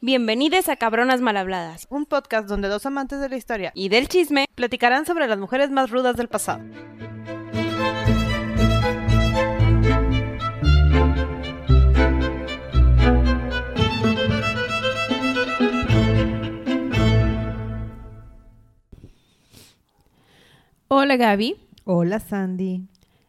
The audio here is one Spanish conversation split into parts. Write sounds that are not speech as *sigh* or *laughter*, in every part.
Bienvenidos a Cabronas Malhabladas un podcast donde dos amantes de la historia y del chisme. platicarán sobre las mujeres más rudas del pasado. Hola Gaby, Hola Sandy.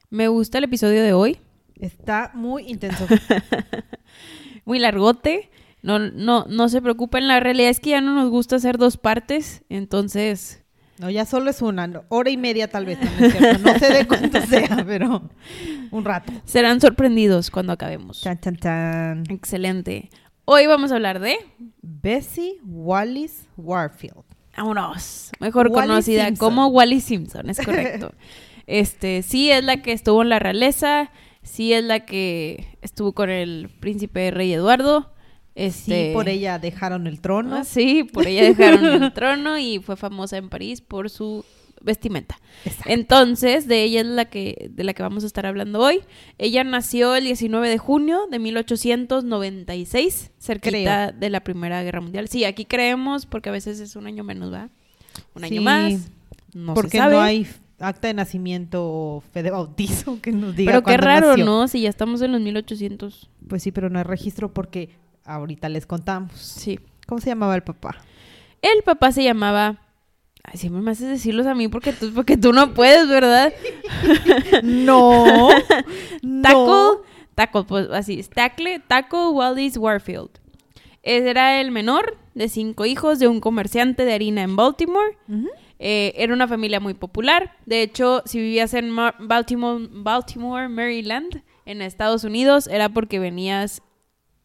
me gusta el episodio de hoy. Está muy intenso. *laughs* Muy largote. No, no, no se preocupen, la realidad es que ya no nos gusta hacer dos partes, entonces No, ya solo es una, hora y media tal vez. Cierto. No sé de cuánto sea, *laughs* pero un rato. serán sorprendidos cuando acabemos. Chan, chan, chan. Excelente. Hoy vamos a hablar de... Bessie Wallis Warfield. Vámonos. Mejor Wally conocida Simpson. como Wally Simpson, es correcto. *laughs* este, sí es la que estuvo en la realeza, sí es la que estuvo con el príncipe rey Eduardo. Este, Sí, por ella dejaron el trono. Ah, sí, por ella dejaron el *laughs* trono y fue famosa en París por su vestimenta. Exacto. Entonces, de ella es la que de la que vamos a estar hablando hoy. Ella nació el 19 de junio de 1896, cerquita Creo. de la Primera Guerra Mundial. Sí, aquí creemos porque a veces es un año menos, ¿va? Un año Sí, más. No porque se sabe. no hay acta de nacimiento o fe de bautizo que nos diga Pero qué raro, nació. ¿no? Si ya estamos en los 1800. Pues sí, pero no hay registro porque ahorita les contamos. Sí. ¿Cómo se llamaba el papá? El papá se llamaba Ay, siempre me haces decirlos a mí porque tú, porque tú no puedes, ¿verdad? *laughs* No. *laughs* Tackle, Tackle, pues así, es, Tackle, Tackle Wallis Warfield. Era el menor de cinco hijos de un comerciante de harina en Baltimore. Eh, era una familia muy popular. De hecho, si vivías en Mar- Baltimore, Baltimore, Maryland, en Estados Unidos, era porque venías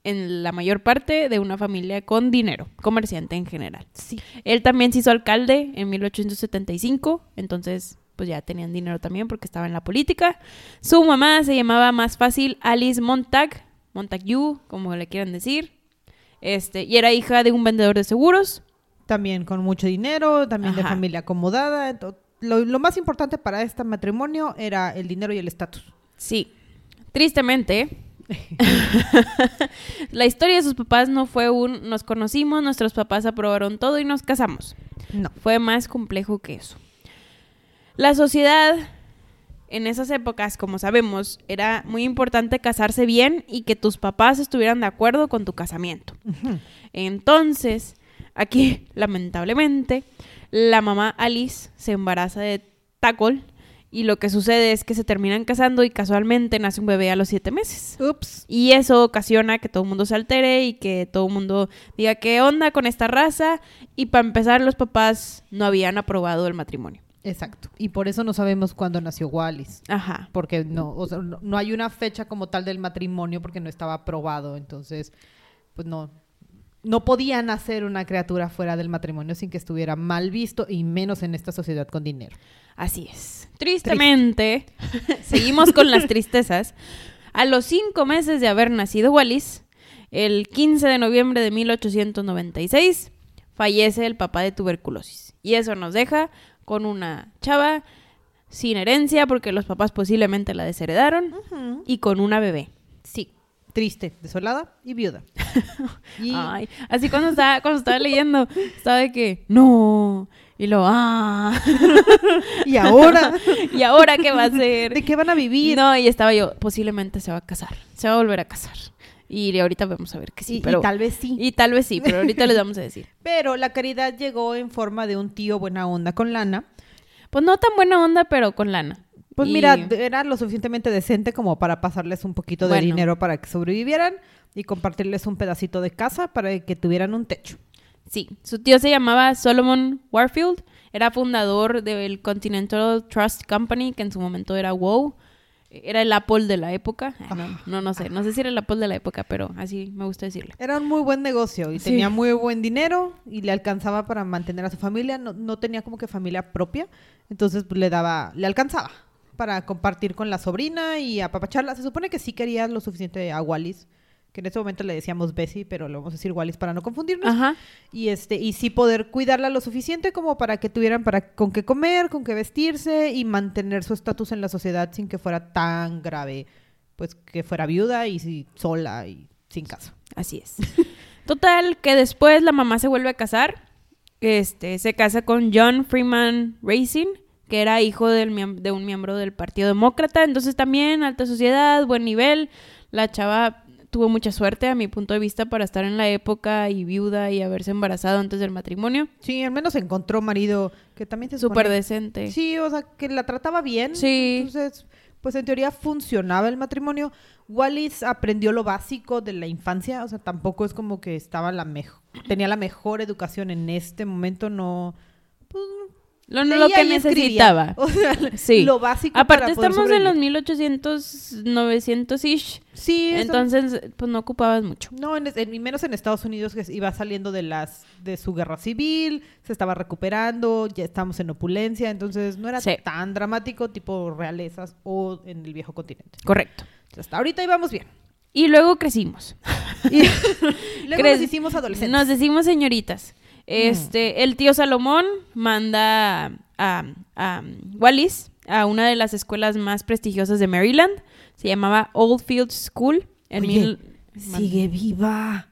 en la mayor parte de una familia con dinero, comerciante en general. Sí. Él también se hizo alcalde en 1875, entonces pues ya tenían dinero también porque estaba en la política. Su mamá se llamaba más fácil Alice Montag, Montague, como le quieran decir. Este, y era hija de un vendedor de seguros. También con mucho dinero, también de familia acomodada. Lo, lo más importante para este matrimonio era el dinero y el estatus. Sí. Tristemente, *laughs* la historia de sus papás no fue un nos conocimos, nuestros papás aprobaron todo y nos casamos. No. Fue más complejo que eso. La sociedad en esas épocas, como sabemos, era muy importante casarse bien y que tus papás estuvieran de acuerdo con tu casamiento. Entonces, aquí, lamentablemente, la mamá Alice se embaraza de Tackle y lo que sucede es que se terminan casando y casualmente nace un bebé a los siete meses. Ups. Y eso ocasiona que todo el mundo se altere y que todo el mundo diga qué onda con esta raza. Y para empezar, los papás no habían aprobado el matrimonio. Exacto. Y por eso no sabemos cuándo nació Wallis. Ajá. Porque no, o sea, no, no hay una fecha como tal del matrimonio porque no estaba aprobado. Entonces, pues no, no podían hacer una criatura fuera del matrimonio sin que estuviera mal visto y menos en esta sociedad con dinero. Así es. Tristemente, *laughs* seguimos con las *laughs* tristezas. A los cinco meses de haber nacido Wallis, el 15 de noviembre de 1896, fallece el papá de tuberculosis. Y eso nos deja con una chava sin herencia porque los papás posiblemente la desheredaron y con una bebé. Triste, desolada y viuda. *laughs* Y Ay, así cuando estaba, cuando estaba leyendo, estaba de que, no, y lo, ah, *laughs* y ahora, *laughs* ¿y ahora qué va a hacer? ¿de qué van a vivir? No, y estaba yo, posiblemente se va a casar, se va a volver a casar. Y ahorita vamos a ver que sí, y, y pero... tal vez sí. y tal vez sí, pero ahorita les vamos a decir. Pero la caridad llegó en forma de un tío buena onda con lana. Pues no tan buena onda, pero con lana. Pues Y- mira, era lo suficientemente decente como para pasarles un poquito de dinero para que sobrevivieran y compartirles un pedacito de casa para que tuvieran un techo. Sí, su tío se llamaba Solomon Warfield, era fundador del Continental Trust Company, que en su momento era WoW, era el Apple de la época. Ah, No, no, no sé, no sé si era el Apple de la época, pero así me gusta decirle. Era un muy buen negocio y Sí. tenía muy buen dinero y le alcanzaba para mantener a su familia. No, no tenía como que familia propia, entonces pues, le daba, le alcanzaba para compartir con la sobrina y apapacharla. Se supone que sí quería lo suficiente a Wallis, que en ese momento le decíamos Bessie, pero le vamos a decir Wallis para no confundirnos. Ajá. y este y sí poder cuidarla lo suficiente como para que tuvieran para con qué comer, con qué vestirse y mantener su estatus en la sociedad sin que fuera tan grave, pues que fuera viuda y sí, sola y sin casa. Así es. *laughs* Total, que después la mamá se vuelve a casar. Este, se casa con John Freeman Racing, que era hijo del de un miembro del Partido Demócrata. Entonces también alta sociedad, buen nivel. La chava tuvo mucha suerte, a mi punto de vista, para estar en la época y viuda y haberse embarazado antes del matrimonio. Sí, al menos encontró marido que también se Súper decente. Sí, o sea, que la trataba bien. Sí. Entonces, pues en teoría funcionaba el matrimonio. Wallis aprendió lo básico de la infancia, o sea, tampoco es como que estaba la mejor, tenía la mejor educación en este momento, no. Pues, Lo, lo que necesitaba. *laughs* O sea, Sí. lo básico. Aparte para poder estamos en los sobrevivir. 1800, 900-ish. Sí, eso- Entonces, pues no ocupabas mucho. No, en, menos en Estados Unidos que iba saliendo de las de su guerra civil, se estaba recuperando, ya estamos en opulencia, entonces no era Sí. tan dramático tipo realezas o en el viejo continente. Correcto. Hasta ahorita íbamos bien. Y luego crecimos. *laughs* Y *laughs* luego Cre- nos hicimos adolescentes. Nos decimos señoritas. Este, el tío Salomón manda a, a Wallis a una de las escuelas más prestigiosas de Maryland. Se llamaba Oldfield School. En Oye, mil- Sigue viva.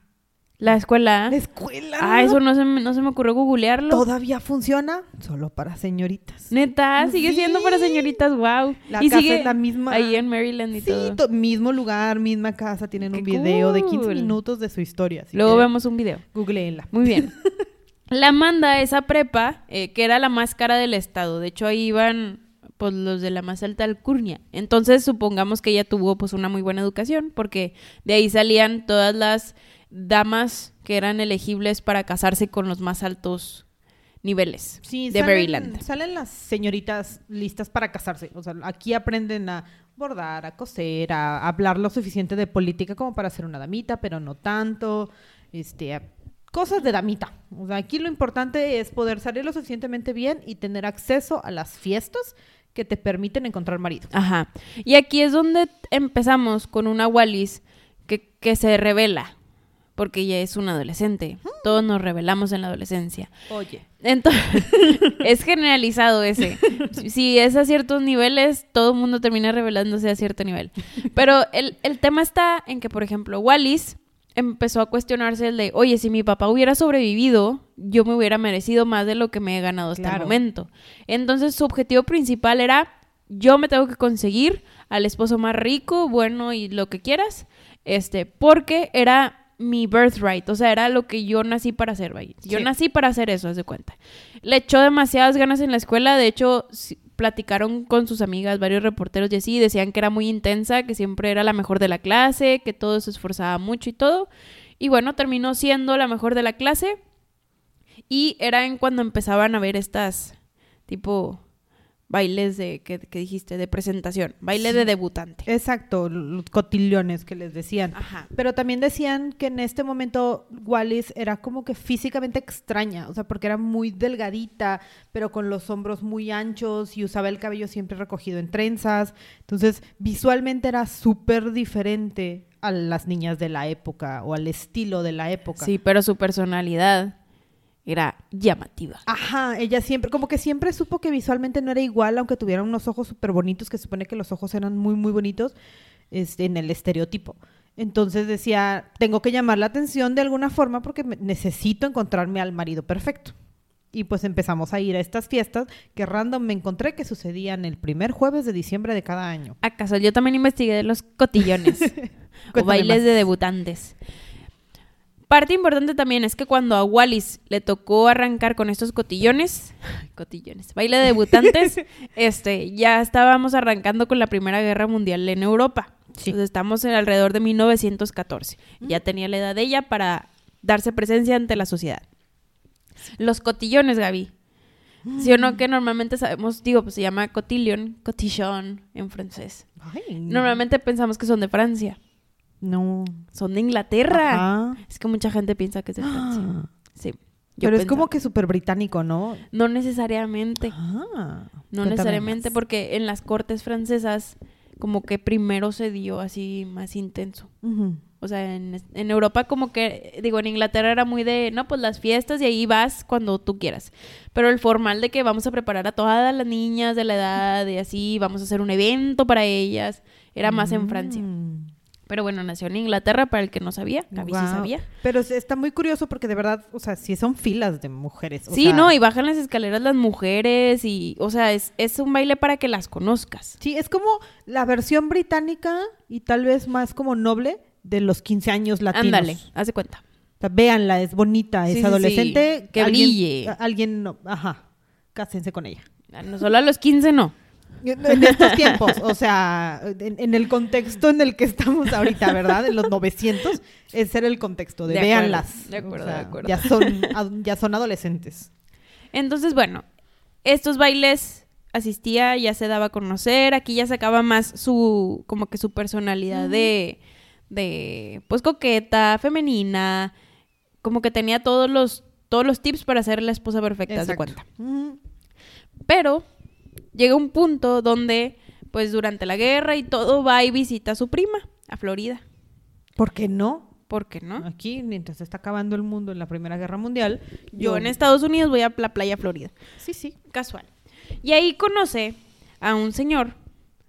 La escuela. La escuela. Ah, eso no se, me, no se me ocurrió googlearlo. todavía funciona solo para señoritas. Neta, sigue siendo para señoritas, wow. La y casa sigue es la misma. ahí en Maryland y Sí, todo. to- mismo lugar, misma casa, tienen Qué un video de 15 cool. minutos de su historia. Luego vemos un video. Googleenla. Muy bien. *laughs* La manda a esa prepa, eh, que era la más cara del estado. De hecho, ahí iban pues los de la más alta alcurnia. Entonces, supongamos que ella tuvo pues una muy buena educación, porque de ahí salían todas las damas que eran elegibles para casarse con los más altos niveles Sí, de salen, Maryland. Salen las señoritas listas para casarse. O sea, aquí aprenden a bordar, a coser, a hablar lo suficiente de política como para ser una damita, pero no tanto. Este, a- cosas de damita. O sea, aquí lo importante es poder salir lo suficientemente bien y tener acceso a las fiestas que te permiten encontrar marido. Ajá. Y aquí es donde empezamos con una Wallis que, que se revela, porque ella es una adolescente. Todos nos revelamos en la adolescencia. Oye. Entonces, *laughs* es generalizado ese. Si- Si es a ciertos niveles, todo el mundo termina revelándose a cierto nivel. Pero el, el tema está en que, por ejemplo, Wallis empezó a cuestionarse el de, oye, si mi papá hubiera sobrevivido, yo me hubiera merecido más de lo que me he ganado hasta el momento. Entonces, su objetivo principal era, yo me tengo que conseguir al esposo más rico, bueno y lo que quieras, este, porque era mi birthright, o sea, era lo que yo nací para hacer, vaya. Yo Sí. nací para hacer eso, haz de cuenta. Le echó demasiadas ganas en la escuela, de hecho, platicaron con sus amigas, varios reporteros y así, decían que era muy intensa, que siempre era la mejor de la clase, que todo se esforzaba mucho y todo. Y bueno, terminó siendo la mejor de la clase. Y era en cuando empezaban a ver estas, tipo, bailes de, que, que dijiste, de presentación, baile Sí. de debutante. Exacto, los cotillones que les decían. Ajá. Pero también decían que en este momento Wallis era como que físicamente extraña, o sea, porque era muy delgadita, pero con los hombros muy anchos y usaba el cabello siempre recogido en trenzas. Entonces, visualmente era súper diferente a las niñas de la época o al estilo de la época. Sí, pero su personalidad era llamativa. Ajá, ella siempre, como que siempre supo que visualmente no era igual, aunque tuviera unos ojos súper bonitos, que supone que los ojos eran muy, muy bonitos, este, en el estereotipo. Entonces decía, tengo que llamar la atención de alguna forma porque necesito encontrarme al marido perfecto. Y pues empezamos a ir a estas fiestas que random me encontré que sucedían el primer jueves de diciembre de cada año. ¿Acaso yo también investigué de los cotillones *laughs* o bailes más. de debutantes? Parte importante también es que cuando a Wallis le tocó arrancar con estos cotillones, cotillones, baile de debutantes, *laughs* este, ya estábamos arrancando con la Primera Guerra Mundial en Europa. Sí. Entonces estamos en alrededor de 1914. Ya tenía la edad de ella para darse presencia ante la sociedad. Los cotillones, Gaby. ¿Sí o no? Que normalmente sabemos, digo, pues se llama cotillon, cotillon en francés. Ay, Normalmente pensamos que son de Francia. No. Son de Inglaterra. Ajá. Es que mucha gente piensa que es de *gasps* Francia. Ah, Sí. yo Pero es como que súper británico, ¿no? No necesariamente. Ah, No necesariamente porque en las cortes francesas como que primero se dio así más intenso. O sea, en, en Europa como que, digo, en Inglaterra era muy de, no, pues las fiestas y ahí vas cuando tú quieras. Pero el formal de que vamos a preparar a todas las niñas de la edad y así, vamos a hacer un evento para ellas, era más en Francia. Pero bueno, nació en Inglaterra, para el que no sabía. Gaby sí Guau. sabía. Pero es- está muy curioso porque de verdad, o sea, sí son filas de mujeres. o Sí, sea, no, y bajan las escaleras las mujeres y, o sea, es, es un baile para que las conozcas. Sí, es como la versión británica y tal vez más como noble de los 15 años latinos. Ándale, haz de cuenta. O sea, véanla, es bonita, Sí, es sí, sí. adolescente. Que alguien- brille. Alguien, no, ajá, cásense con ella. No solo a los 15, no. *laughs* En estos tiempos, o sea, en, en el contexto en el que estamos ahorita, ¿verdad? En los 900, ese era el contexto de, véanlas. de acuerdo, O sea, de acuerdo. Ya son, ya son adolescentes. Entonces, bueno, estos bailes asistía, ya se daba a conocer, aquí ya sacaba más su, como que su personalidad de, de, pues coqueta, femenina, como que tenía todos los, todos los tips para ser la esposa perfecta, haz de Exacto. cuenta. Pero llega un punto donde, pues durante la guerra y todo, va y visita a su prima, a Florida. ¿Por qué no? ¿Por qué no? Aquí, mientras se está acabando el mundo en la Primera Guerra Mundial, Yo en Estados Unidos voy a la playa Florida. Sí, sí. Casual. Y ahí conoce a un señor.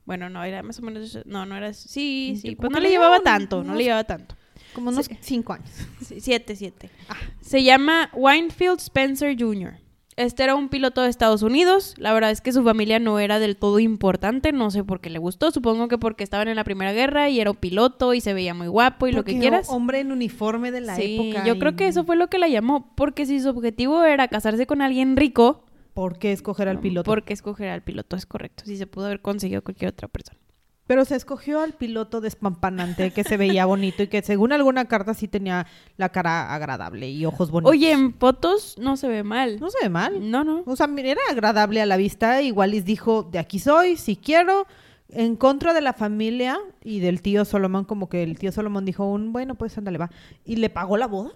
Bueno, no, era más o menos. No, no era. Sí, sí. Pues no le le llevaba tanto, no le llevaba tanto. Como unos Sí. cinco años. *laughs* Sí, siete, siete. Ah. Se llama Winefield Spencer Jr. Este era un piloto de Estados Unidos. La verdad es que su familia no era del todo importante. No sé por qué le gustó. Supongo que porque estaban en la Primera Guerra y era un piloto y se veía muy guapo y lo que Porque quieras. Hombre en uniforme de la Sí, época. yo y- creo que eso fue lo que la llamó. Porque si su objetivo era casarse con alguien rico, ¿Por qué escoger al piloto? ¿Por qué escoger al piloto? Es correcto. Si se pudo haber conseguido cualquier otra persona. Pero se escogió al piloto despampanante que se veía *laughs* bonito y que según alguna carta sí tenía la cara agradable y ojos bonitos. Oye, en fotos no se ve mal. no se ve mal. No, no. O sea, era agradable a la vista. Igual les dijo, de aquí soy, si quiero. En contra de la familia y del tío Solomon, como que el tío Solomon dijo un, bueno, pues ándale, va. Y le pagó la boda.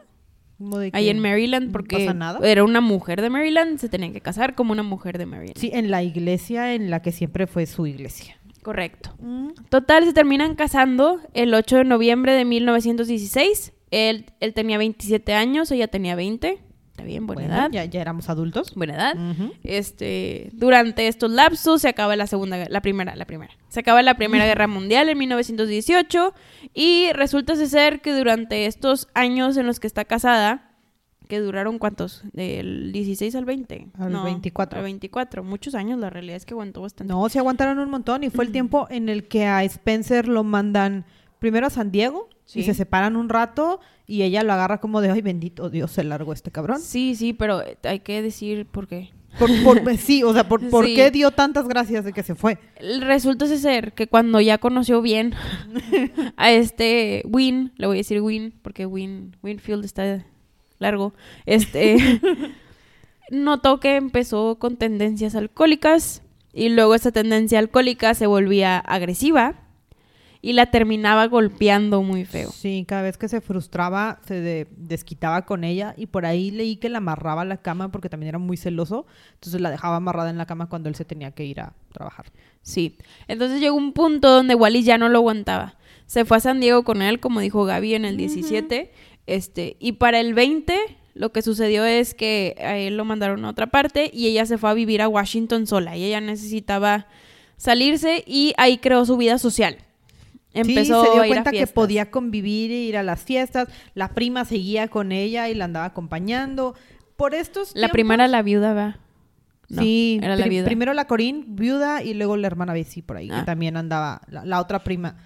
Como de Ahí que en Maryland, no porque pasa nada. era una mujer de Maryland, se tenía que casar como una mujer de Maryland. Sí, en la iglesia en la que siempre fue su iglesia. Correcto. Mm. Total, se terminan casando el 8 de noviembre de 1916. Él, él tenía 27 años, ella tenía 20. Está bien, buena Bueno, edad. Ya, ya éramos adultos. Buena edad. Este, durante estos lapsos se acaba la segunda, la primera, la primera. Se acaba la Primera *laughs* Guerra Mundial en 1918 y resulta ser que durante estos años en los que está casada, que duraron cuántos, del 16 al 20, Al 24. al 24, muchos años, la realidad es que aguantó bastante. No, se aguantaron un montón y fue el tiempo en el que a Spencer lo mandan primero a San Diego Sí. y se separan un rato y ella lo agarra como de, ay, bendito Dios, se largó este cabrón. Sí, sí, pero eh, hay que decir por qué. Por, por- sí, o sea, por, *laughs* ¿por Sí. qué dio tantas gracias de que se fue? Resulta ser que cuando ya conoció bien *laughs* a este Win, le voy a decir Win, porque Win, Winfield está largo, este *laughs* notó que empezó con tendencias alcohólicas y luego esa tendencia alcohólica se volvía agresiva y la terminaba golpeando muy feo. Sí, cada vez que se frustraba se de- desquitaba con ella y por ahí leí que la amarraba a la cama porque también era muy celoso, entonces la dejaba amarrada en la cama cuando él se tenía que ir a trabajar. Sí. Entonces llegó un punto donde Wallis ya no lo aguantaba. Se fue a San Diego con él, como dijo Gaby en el 17. Este, y para el 20, lo que sucedió es que a él lo mandaron a otra parte y ella se fue a vivir a Washington sola. Y ella necesitaba salirse y ahí creó su vida social. Empezó sí, se dio a ir a cuenta que podía convivir e ir a las fiestas, la prima seguía con ella y la andaba acompañando. Por estos La tiempos- primera, la viuda, va. No, sí, era la viuda. primero la Corín, viuda, y luego la hermana Bessie por ahí, Ah. que también andaba, la, la otra prima.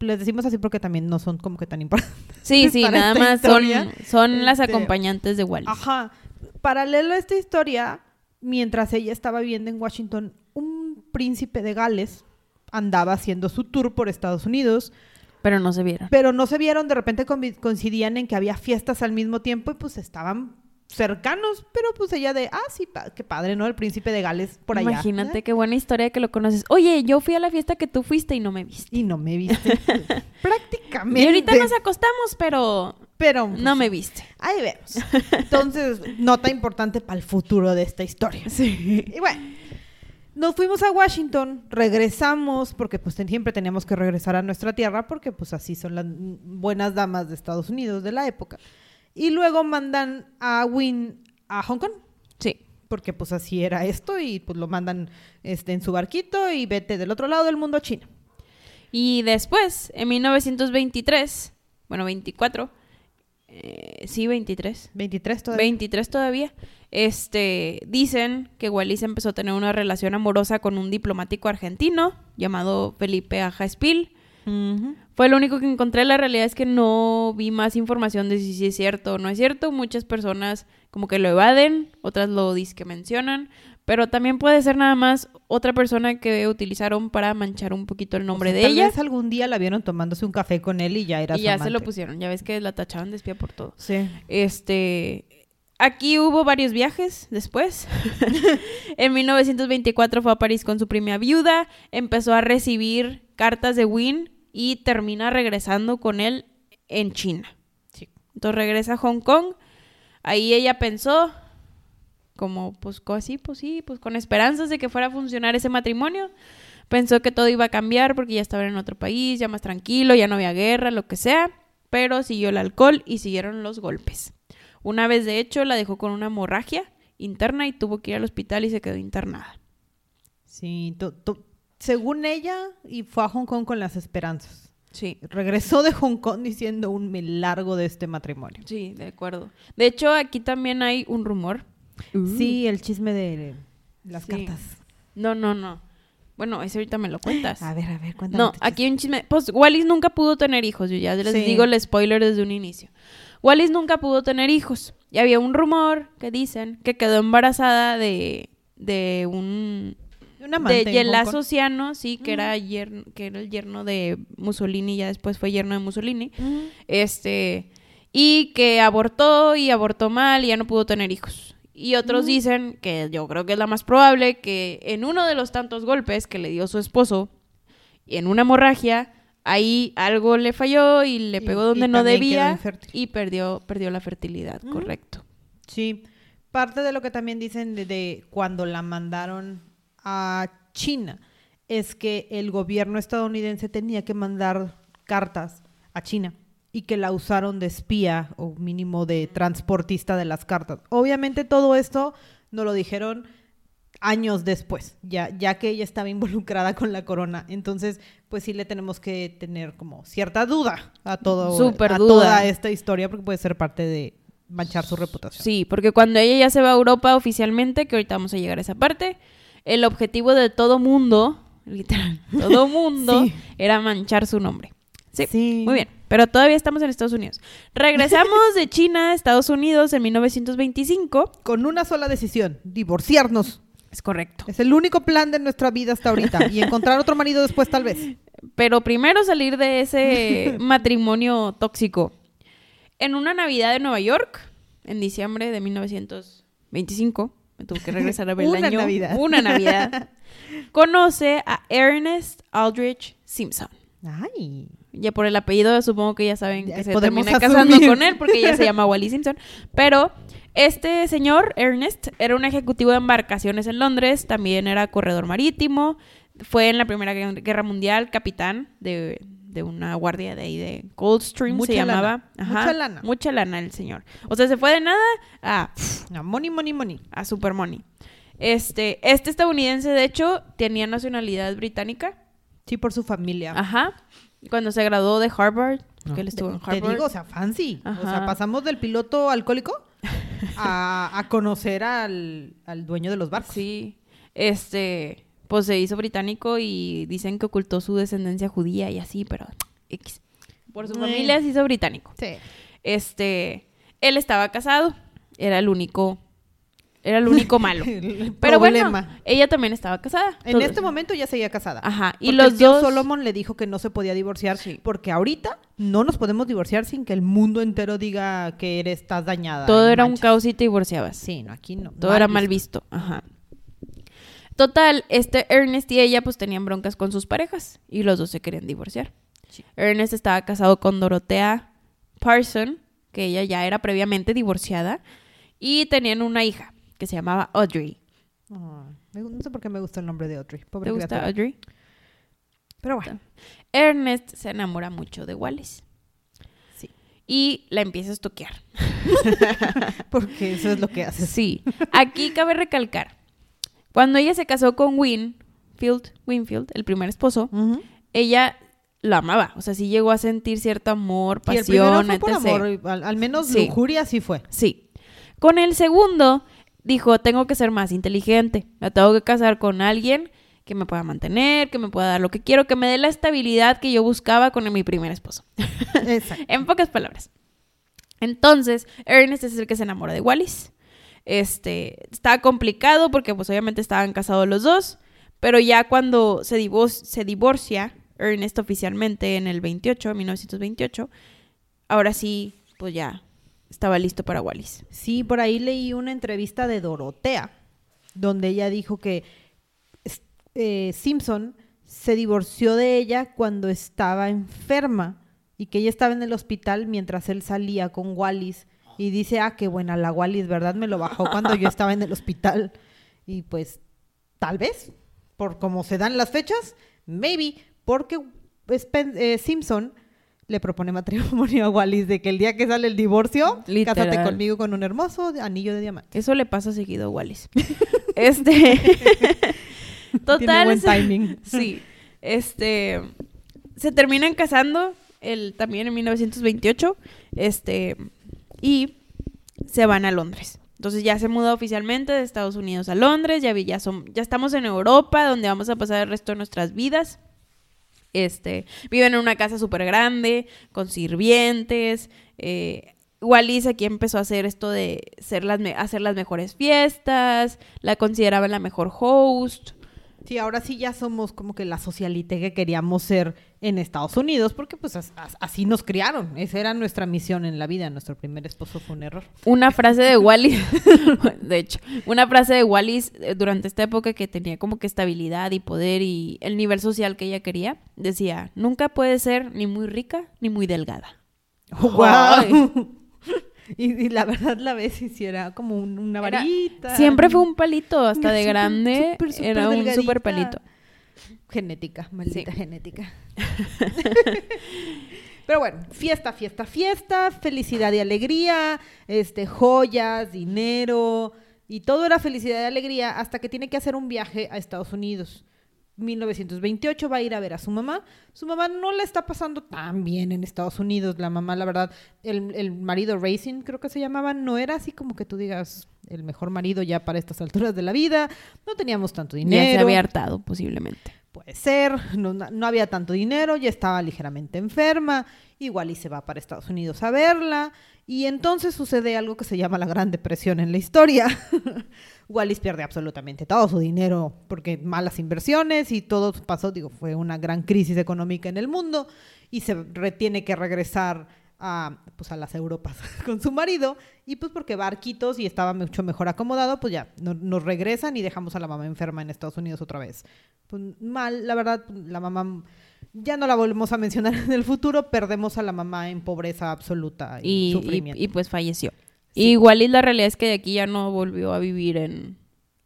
Les decimos así porque también no son como que tan importantes. Sí, sí, nada más son, historia. son las Este, acompañantes de Wallis. Ajá. Paralelo a esta historia, mientras ella estaba viviendo en Washington, un príncipe de Gales andaba haciendo su tour por Estados Unidos, Pero no se vieron. pero no se vieron, de repente coincidían en que había fiestas al mismo tiempo y pues estaban cercanos, pero pues ella de, ah, sí, pa- qué padre, ¿no? El príncipe de Gales por allá. Imagínate qué buena historia que lo conoces. Oye, yo fui a la fiesta que tú fuiste y no me viste. Y no me viste. *laughs* Prácticamente. Y ahorita nos acostamos, pero Pero pues, no me viste. ahí vemos. Entonces, nota importante para el futuro de esta historia. Sí. Y bueno, nos fuimos a Washington, regresamos, porque pues siempre teníamos que regresar a nuestra tierra, porque pues así son las mm, buenas damas de Estados Unidos de la época. Y luego mandan a Win a Hong Kong, Sí. porque pues así era esto, y pues lo mandan este, en su barquito y vete del otro lado del mundo a China. Y después, en 1923, bueno, 24, eh, sí, 23. 23 todavía. 23 todavía. Este, dicen que Wallis empezó a tener una relación amorosa con un diplomático argentino llamado Felipe Aja Fue lo único que encontré. La realidad es que no vi más información de si, sí es cierto o no es cierto. Muchas personas como que lo evaden, otras lo que mencionan. Pero también puede ser nada más otra persona que utilizaron para manchar un poquito el nombre O sea, de tal ella. vez algún día la vieron tomándose un café con él y ya era Y su ya se lo pusieron. Ya ves que la tachaban de espía por todo. Sí. Este, aquí hubo varios viajes después. *laughs* en 1924 fue a París con su prima viuda, empezó a recibir cartas de Win y termina regresando con él en China. Sí. Entonces regresa a Hong Kong. Ahí ella pensó, como pues así, pues sí, pues con esperanzas de que fuera a funcionar ese matrimonio. Pensó que todo iba a cambiar porque ya estaba en otro país, ya más tranquilo, ya no había guerra, lo que sea. Pero siguió el alcohol y siguieron los golpes. Una vez, de hecho, la dejó con una hemorragia interna y tuvo que ir al hospital y se quedó internada. Sí, to- to- según ella, y fue a Hong Kong con las esperanzas. Sí, Regresó de Hong Kong diciendo un me largo de este matrimonio. sí, de acuerdo. De hecho, aquí también hay un rumor. Sí, el chisme de las Sí. cartas. No, no, no. Bueno, ese ahorita me lo cuentas. A ver, a ver, cuéntame. No, aquí hay un chisme. Pues Wallis nunca pudo tener hijos. Yo ya les Sí. digo el spoiler desde un inicio. Wallis nunca pudo tener hijos. Y había un rumor que dicen que quedó embarazada de, de un. Un amante de Kong. Ciano, sí, que era yerno- que era el yerno de Mussolini, ya después fue yerno de Mussolini. Este, y que abortó y abortó mal y ya no pudo tener hijos. Y otros dicen que yo creo que es la más probable que en uno de los tantos golpes que le dio su esposo y en una hemorragia ahí algo le falló y le Y- pegó y donde no debía y perdió perdió la fertilidad, correcto. Sí, parte de lo que también dicen de, de cuando la mandaron a China es que el gobierno estadounidense tenía que mandar cartas a China y que la usaron de espía o mínimo de transportista de las cartas. Obviamente todo esto nos lo dijeron años después, ya, ya que ella estaba involucrada con la corona. Entonces, pues sí le tenemos que tener como cierta duda a todo a duda. toda esta historia porque puede ser parte de manchar su reputación. Sí, porque cuando ella ya se va a Europa oficialmente, que ahorita vamos a llegar a esa parte, el objetivo de todo mundo, literal, *laughs* todo mundo, Sí. era manchar su nombre. Sí, Sí. muy bien. Pero todavía estamos en Estados Unidos. Regresamos de China a Estados Unidos en 1925. Con una sola decisión, divorciarnos. Es correcto. Es el único plan de nuestra vida hasta ahorita. Y encontrar otro marido después, tal vez. Pero primero salir de ese *laughs* matrimonio tóxico. En una Navidad de Nueva York, en diciembre de 1925, me tuve que regresar a ver el Una año. Navidad. *laughs* Una Navidad. Conoce a Ernest Aldrich Simpson. Ay. Ya por el apellido supongo que ya saben Ya que se termina casando con él porque ella se *laughs* llama Wally Simpson. Pero este señor, Ernest, era un ejecutivo de embarcaciones en Londres, también era corredor marítimo, fue en la Primera Guerra Mundial capitán de, de una guardia de ahí de Coldstream, Mucha se lana, llamaba. mucha lana. Mucha lana el señor. O sea, se fue de nada a, money, money, money. a super money. Este, este estadounidense, de hecho, tenía nacionalidad británica. Sí, por su familia. Ajá. Cuando se graduó de Harvard, que él estuvo en Te Harvard. digo, o sea, fancy. O sea, Ajá. pasamos del piloto alcohólico *laughs* a, a conocer al, al dueño de los barcos. Sí. Este, pues se hizo británico y dicen que ocultó su descendencia judía y así, pero X. Por su Eh. familia se hizo británico. Sí. Este, él estaba casado, era el único era el único malo. *laughs* El Pero problema. bueno, ella también estaba casada. En este momento ya seguía casada. Ajá, y los el tío dos Solomon le dijo que no se podía divorciar Sí. porque ahorita no nos podemos divorciar sin que el mundo entero diga que eres estás dañada. todo era un caos y te divorciabas. Sí, no, aquí no. Todo era mal visto. Ajá. Total, este Ernest y ella pues tenían broncas con sus parejas y los dos se querían divorciar. Sí. Ernest estaba casado con Dorotea Parson, que ella ya era previamente divorciada, y tenían una hija que se llamaba Audrey. Me- no sé por qué me gusta el nombre de Audrey. Pobre ¿Te gusta criatura. Audrey? Pero bueno, Ernest se enamora mucho de Wallace. Sí. Y la empieza a estoquear. *laughs* porque eso es lo que haces. Sí. Aquí cabe recalcar. Cuando ella se casó con Winfield, Winfield, el primer esposo, ella lo amaba. O sea, sí llegó a sentir cierto amor, Y el pasión, fue por etc. amor, al, al menos Sí. lujuria sí fue. Sí. Con el segundo, dijo, tengo que ser más inteligente. Me tengo que casar con alguien que me pueda mantener, que me pueda dar lo que quiero, que me dé la estabilidad que yo buscaba con mi primer esposo. Exacto. *laughs* en pocas palabras. Entonces, Ernest es el que se enamora de Wallis. Este, está complicado porque pues obviamente estaban casados los dos, pero ya cuando se, divor- se divorcia Ernest oficialmente en el 28, 1928, ahora sí, pues ya estaba listo para Wallis. Sí, por ahí leí una entrevista de Dorotea, donde ella dijo que eh, Simpson se divorció de ella cuando estaba enferma y que ella estaba en el hospital mientras él salía con Wallis. Y dice, ah, qué buena la Wallis, ¿verdad? Me lo bajó cuando yo estaba en el hospital. Y pues, tal vez, por cómo se dan las fechas, maybe, porque Spen- eh, Simpson le propone matrimonio a Wallis de que el día que sale el divorcio, Literal. cásate conmigo con un hermoso anillo de diamante. Eso le pasa seguido a Wallis. *laughs* este. Total. Tiene buen timing. Sí. Este. Se terminan casando. El, también en 1928. Este. Y se van a Londres. Entonces ya se muda oficialmente de Estados Unidos a Londres. Ya, vi- ya, son, ya estamos en Europa, donde vamos a pasar el resto de nuestras vidas. Este, viven en una casa súper grande, con sirvientes. Eh, Wallis aquí empezó a hacer esto de las hacer las mejores fiestas, la consideraban la mejor host. Sí, ahora sí ya somos como que la socialite que queríamos ser en Estados Unidos, porque pues as- as- así nos criaron. Esa era nuestra misión en la vida. Nuestro primer esposo fue un error. Una frase de Wallis, *laughs* de hecho, una frase de Wallis eh, durante esta época que tenía como que estabilidad y poder y el nivel social que ella quería, decía, nunca puede ser ni muy rica ni muy delgada. *laughs* ¡Guau! *laughs* y, y la verdad la vez hiciera como un- una Era- varita. Siempre fue un *laughs* palito, hasta de grande era un super palito. Genética, maldita Sí. genética. *laughs* Pero bueno, fiesta, fiesta, fiesta, felicidad y alegría, este, joyas, dinero, y todo era felicidad y alegría hasta que tiene que hacer un viaje a Estados Unidos. 1928 va a ir a ver a su mamá. Su mamá no le está pasando tan bien en Estados Unidos. La mamá, la verdad, el, el marido Racing, creo que se llamaba, no era así como que tú digas el mejor marido ya para estas alturas de la vida. No teníamos tanto dinero. Ya se había hartado posiblemente. Puede ser, no, no había tanto dinero, ya estaba ligeramente enferma, igual y se va para Estados Unidos a verla, y entonces sucede algo que se llama la Gran Depresión en la historia. *laughs* Wallis pierde absolutamente todo su dinero porque malas inversiones y todo pasó, digo, fue una gran crisis económica en el mundo y se re- tiene que regresar a, pues, a las Europas *laughs* con su marido y pues porque va a Arquitos y estaba mucho mejor acomodado, pues ya no- nos regresan y dejamos a la mamá enferma en Estados Unidos otra vez. Pues, mal, la verdad, la mamá ya no la volvemos a mencionar *laughs* en el futuro, perdemos a la mamá en pobreza absoluta y, Y, y- sufrimiento. y, pues falleció. Sí. Igual y la realidad es que de aquí ya no volvió a vivir en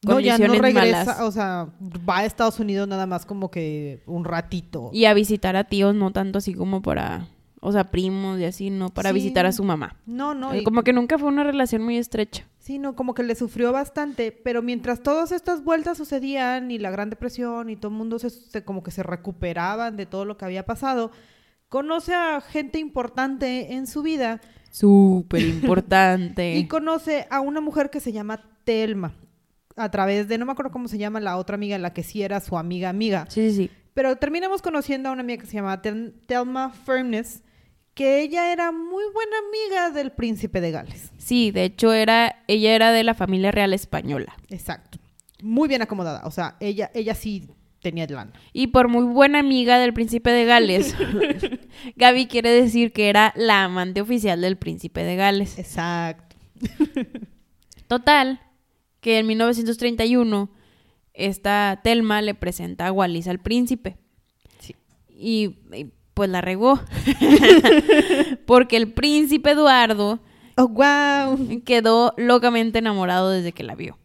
no, ya condiciones no regresa, malas. o sea, va a Estados Unidos nada más como que un ratito. Y a visitar a tíos, no tanto así como para, o sea, primos y así, no para Sí. visitar a su mamá. No, no, Eh, y- Como que nunca fue una relación muy estrecha. Sí, no, como que le sufrió bastante, pero mientras todas estas vueltas sucedían y la Gran Depresión y todo el mundo se, se- como que se recuperaban de todo lo que había pasado, conoce a gente importante en su vida Súper *laughs* importante. y conoce a una mujer que se llama Telma a través de, no me acuerdo cómo se llama la otra amiga, la que sí era su amiga amiga, Sí, sí, sí. pero terminamos conociendo a una amiga que se llama Tel- Telma Firmness, que ella era muy buena amiga del príncipe de Gales. Sí, de hecho era, ella era de la familia real española. Exacto. Muy bien acomodada. O sea, ella, ella sí tenía lana. Y por muy buena amiga del príncipe de Gales, *laughs* *laughs* Gaby quiere decir que era la amante oficial del príncipe de Gales. Exacto. *laughs* Total, que en 1931 esta Telma le presenta a Wallis al príncipe. Sí. Y, y, pues la regó. Porque el príncipe Eduardo Oh, wow. quedó locamente enamorado desde que la vio.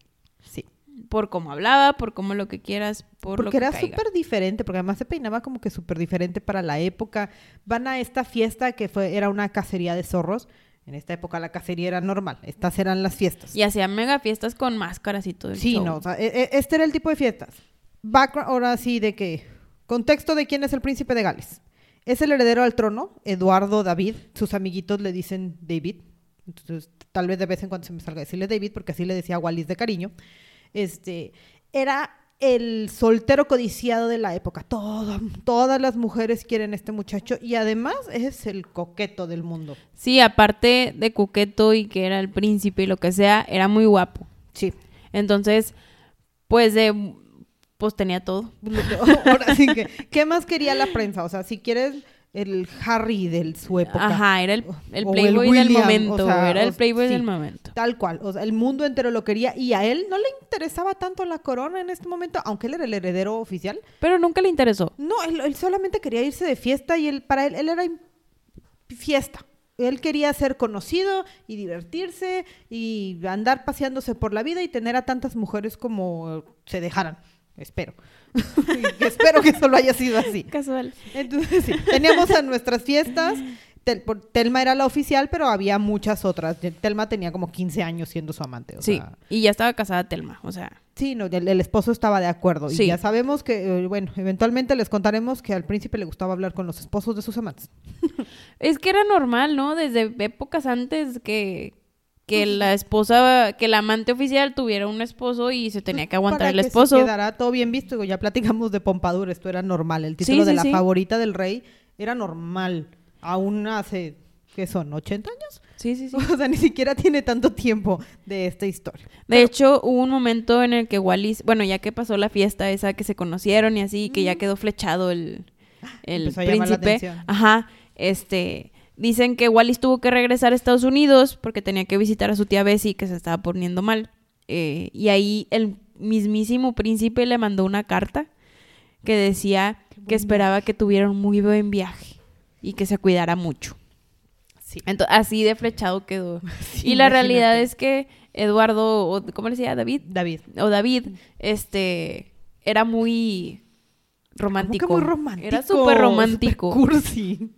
Por cómo hablaba, por cómo lo que quieras, por lo Porque que era súper diferente, porque además se peinaba como que súper diferente para la época. Van a esta fiesta que fue, era una cacería de zorros. En esta época la cacería era normal. Estas eran las fiestas. Y hacían mega fiestas con máscaras y todo el Sí, show. no, o sea, e- e- este era el tipo de fiestas. Background, ahora sí, de que. Contexto de quién es el príncipe de Gales. Es el heredero al trono, Eduardo David. Sus amiguitos le dicen David. Entonces, tal vez de vez en cuando se me salga decirle David, porque así le decía Wallis de cariño. Este, era el soltero codiciado de la época. Todo, todas las mujeres quieren a este muchacho y además es el coqueto del mundo. Sí, aparte de coqueto y que era el príncipe y lo que sea, era muy guapo. Sí. Entonces, pues de pues tenía todo. *laughs* Ahora sí que, ¿qué más quería la prensa? O sea, si quieres el Harry de su época. Ajá, era el, el Playboy del momento, era el Playboy del momento. Tal cual, o sea, el mundo entero lo quería y a él no le interesaba tanto la corona en este momento, aunque él era el heredero oficial. Pero nunca le interesó. No, él, solamente quería irse de fiesta y él, para él, él era fiesta. Él quería ser conocido y divertirse y andar paseándose por la vida y tener a tantas mujeres como se dejaran. Espero. Espero que solo haya sido así. Casual. Entonces, sí, teníamos a nuestras fiestas. Telma era la oficial, pero había muchas otras. Telma tenía como 15 años siendo su amante. sí, y ya estaba casada Telma, o sea. Sí, no, el, esposo estaba de acuerdo. Y ya sabemos que, eh, bueno, eventualmente les contaremos que al príncipe le gustaba hablar con los esposos de sus amantes. *laughs* es que era normal, ¿no? Desde épocas antes que, que la esposa, que la amante oficial tuviera un esposo y se tenía que aguantar el esposo. Se quedará todo bien visto. Ya platicamos de Pompadour, esto era normal. El título de la favorita del rey era normal. Aún hace, ¿qué son? ¿80 años? Sí, sí, sí. *laughs* O sea, ni siquiera tiene tanto tiempo de esta historia. De hecho, hubo un momento en el que Wallis, bueno, ya que pasó la fiesta esa que se conocieron y así, que ya quedó flechado el, el príncipe. Ajá, este Dicen que Wallis tuvo que regresar a Estados Unidos porque tenía que visitar a su tía Bessie que se estaba poniendo mal. Eh, y ahí el mismísimo príncipe le mandó una carta que decía que esperaba que tuviera un muy buen viaje y que se cuidara mucho. Sí. Entonces, así de flechado quedó. *laughs* y la realidad es que Eduardo, o, ¿cómo le decía? David. David. O David, este, era muy romántico. muy romántico. Era súper romántico. Cursi.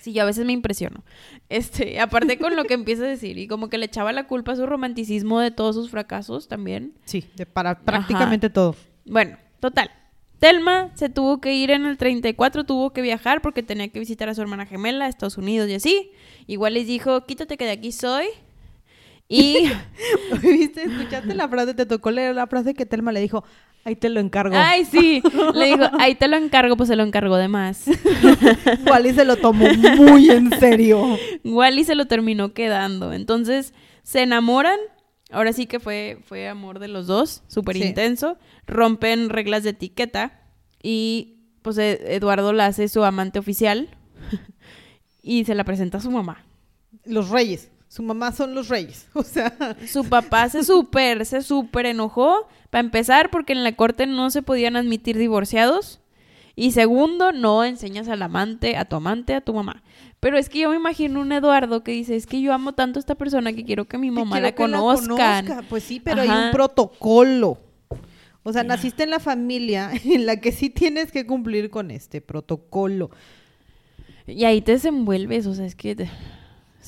Sí, yo a veces me impresiono. Este, *laughs* aparte con lo que empieza a decir y como que le echaba la culpa a su romanticismo de todos sus fracasos también. Sí, de para prácticamente todo. Bueno, total. Telma se tuvo que ir en el 34, tuvo que viajar porque tenía que visitar a su hermana gemela a Estados Unidos y así. Igual les dijo, quítate que de aquí soy. Y... *laughs* ¿Viste? ¿Escuchaste la frase? Te tocó leer la frase que Telma le dijo, Ahí te lo encargo. Ay, sí. Le dijo, ahí te lo encargo, pues se lo encargó de más. *laughs* Wally se lo tomó muy en serio. Wally se lo terminó quedando. Entonces, se enamoran. Ahora sí que fue, fue amor de los dos, súper intenso. Rompen reglas de etiqueta. Y pues e, Eduardo la hace su amante oficial. *laughs* y se la presenta a su mamá. Los reyes. Su mamá son los reyes. *laughs* O sea. Su papá se súper, se súper enojó. Para empezar, porque en la corte no se podían admitir divorciados. Y segundo, no enseñas al amante, a tu amante, a tu mamá. Pero es que yo me imagino un Eduardo que dice, es que yo amo tanto a esta persona que quiero que mi mamá la conozca. Pues sí, pero hay un protocolo. O sea, naciste en la familia *laughs* en la que sí tienes que cumplir con este protocolo. Y ahí te desenvuelves, o sea, es que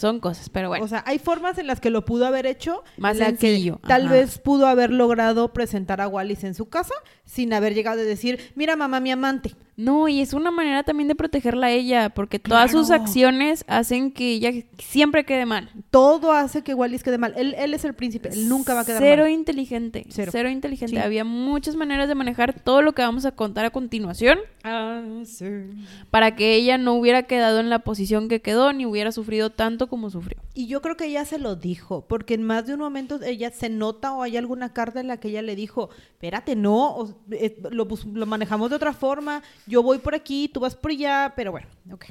son cosas, pero bueno. O sea, hay formas en las que lo pudo haber hecho. Más sencillo. tal vez pudo haber logrado presentar a Wallis en su casa sin haber llegado a decir, mira mamá, mi amante. No, y es una manera también de protegerla a ella, porque todas sus acciones hacen que ella siempre quede mal. Todo hace que Wallis quede mal. Él, él es el príncipe, él nunca va a quedar Cero inteligente. Cero, inteligente. Había muchas maneras de manejar todo lo que vamos a contar a continuación. Ah, para que ella no hubiera quedado en la posición que quedó, ni hubiera sufrido tanto como sufrió. Y yo creo que ella se lo dijo, porque en más de un momento ella se nota o hay alguna carta en la que ella le dijo, espérate, no, eh, lo, lo manejamos de otra forma yo voy por aquí, tú vas por allá, pero bueno, ok.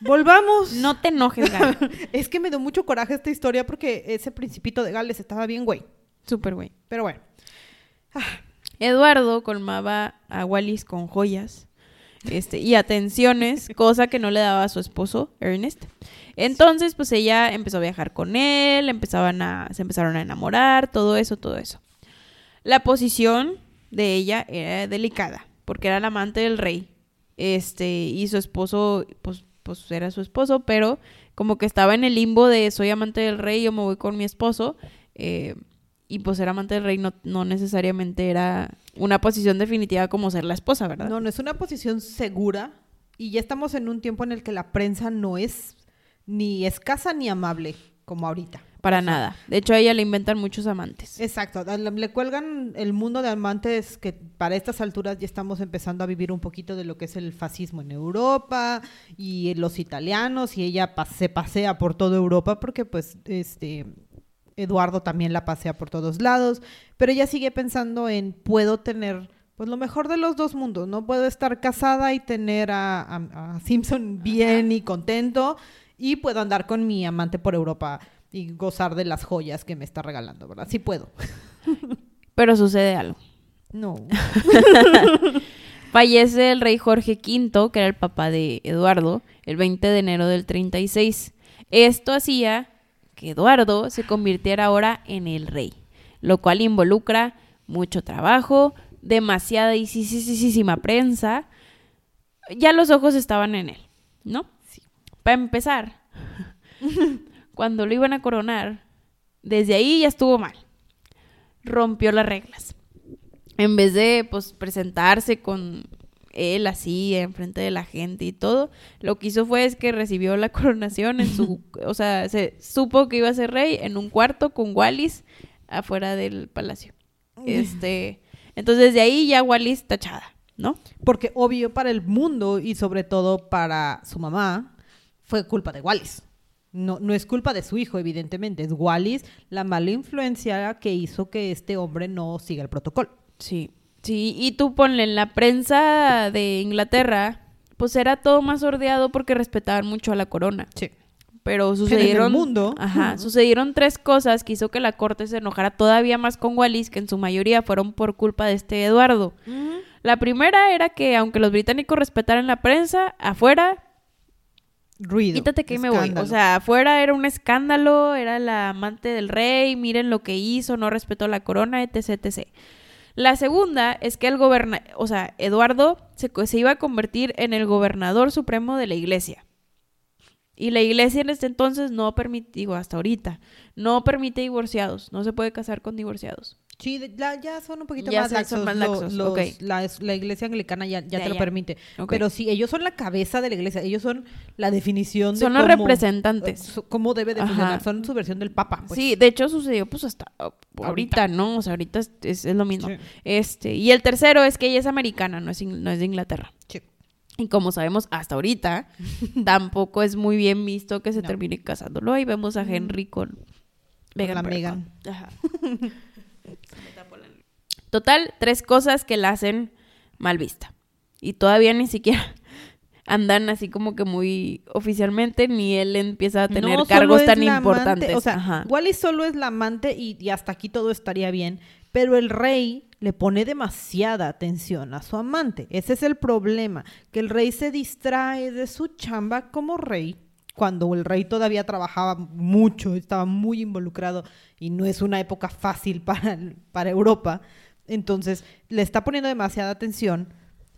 Volvamos. No te enojes, *laughs* es que me dio mucho coraje esta historia porque ese principito de Gales estaba bien, güey. Súper güey. Pero bueno. Ah. Eduardo colmaba a Wallis con joyas este, y atenciones, *laughs* cosa que no le daba a su esposo, Ernest. Entonces, pues ella empezó a viajar con él, empezaban a, se empezaron a enamorar, todo eso, todo eso. La posición de ella era delicada porque era la amante del rey. Este, y su esposo, pues, pues era su esposo, pero como que estaba en el limbo de soy amante del rey, yo me voy con mi esposo. Eh, y pues ser amante del rey no, no, necesariamente era una posición definitiva como ser la esposa, ¿verdad? No, no es una posición segura Y ya estamos en un tiempo en el que la prensa no es ni escasa ni amable como ahorita. Para nada. De hecho, a ella le inventan muchos amantes. Exacto, le, cuelgan el mundo de amantes que para estas alturas ya estamos empezando a vivir un poquito de lo que es el fascismo en Europa y los italianos y ella se pasea por toda Europa porque pues este Eduardo también la pasea por todos lados, pero ella sigue pensando en puedo tener pues lo mejor de los dos mundos, no puedo estar casada y tener a, a- a Simpson bien y contento y puedo andar con mi amante por Europa y gozar de las joyas que me está regalando, ¿verdad? Sí puedo. Pero sucede algo. No. *laughs* Fallece el rey Jorge V, que era el papá de Eduardo, el 20 de enero del 36. Esto hacía que Eduardo se convirtiera ahora en el rey, lo cual involucra mucho trabajo, demasiada y prensa. Ya los ojos estaban en él, ¿no? Para empezar, *laughs* cuando lo iban a coronar, desde ahí ya estuvo mal. Rompió las reglas. En vez de pues presentarse con él así enfrente de la gente y todo, lo que hizo fue es que recibió la *laughs* coronación en su, o sea, se supo que iba a ser rey en un cuarto con Wallis afuera del palacio. Este, entonces de ahí ya Wallis tachada, ¿no? Porque obvio para el mundo y sobre todo para su mamá fue culpa de Wallis. No, no es culpa de su hijo, evidentemente. Es Wallis la mala influencia que hizo que este hombre no siga el protocolo. Sí, sí, y tú ponle en la prensa de Inglaterra, pues era todo más ordeado porque respetaban mucho a la corona. Sí. Pero sucedieron. mundo. Ajá, sucedieron tres cosas que hizo que la corte se enojara todavía más con Wallis, que en su mayoría fueron por culpa de este Eduardo. La primera era que, aunque los británicos respetaran la prensa, afuera, Ruido. quítate que me voy. O sea, afuera era un escándalo, era la amante del rey, miren lo que hizo, no respetó la corona, etc, etc. La segunda es que el goberna, o sea, Eduardo se, se iba a convertir en el gobernador supremo de la iglesia. Y la iglesia en este entonces no permite, digo, hasta ahorita, no permite divorciados, no se puede casar con divorciados. Sí, la- ya son un poquito Ya más son- laxos. son más lo- laxos, los- ok. la, la iglesia anglicana ya, ya Ya, te lo permite. Pero sí, ellos son la cabeza de la iglesia. Ellos son la definición de Son los representantes. cómo debe de Ajá. funcionar. Son su versión del papa. pues. Sí, de hecho sucedió pues hasta uh, ahorita, ¿no? O sea, ahorita es, es- es lo mismo. Sí. Este, y el tercero es que ella es americana, no es, no es de Inglaterra. Sí. Y como sabemos hasta ahorita, *laughs* tampoco es muy bien visto que se No. termine casándolo. Ahí vemos a Henry con, la *laughs* Total, tres cosas que la hacen mal vista. Y todavía ni siquiera *laughs* andan así como que muy oficialmente, ni él empieza a tener No, cargos tan amante, importantes. O sea, Ajá. Wallis solo es la amante y, y hasta aquí todo estaría bien. Pero el rey le pone demasiada atención a su amante. Ese es el problema. Que el rey se distrae de su chamba como rey. Cuando el rey todavía trabajaba mucho, estaba muy involucrado y no es una época fácil para, para Europa. Entonces le está poniendo demasiada atención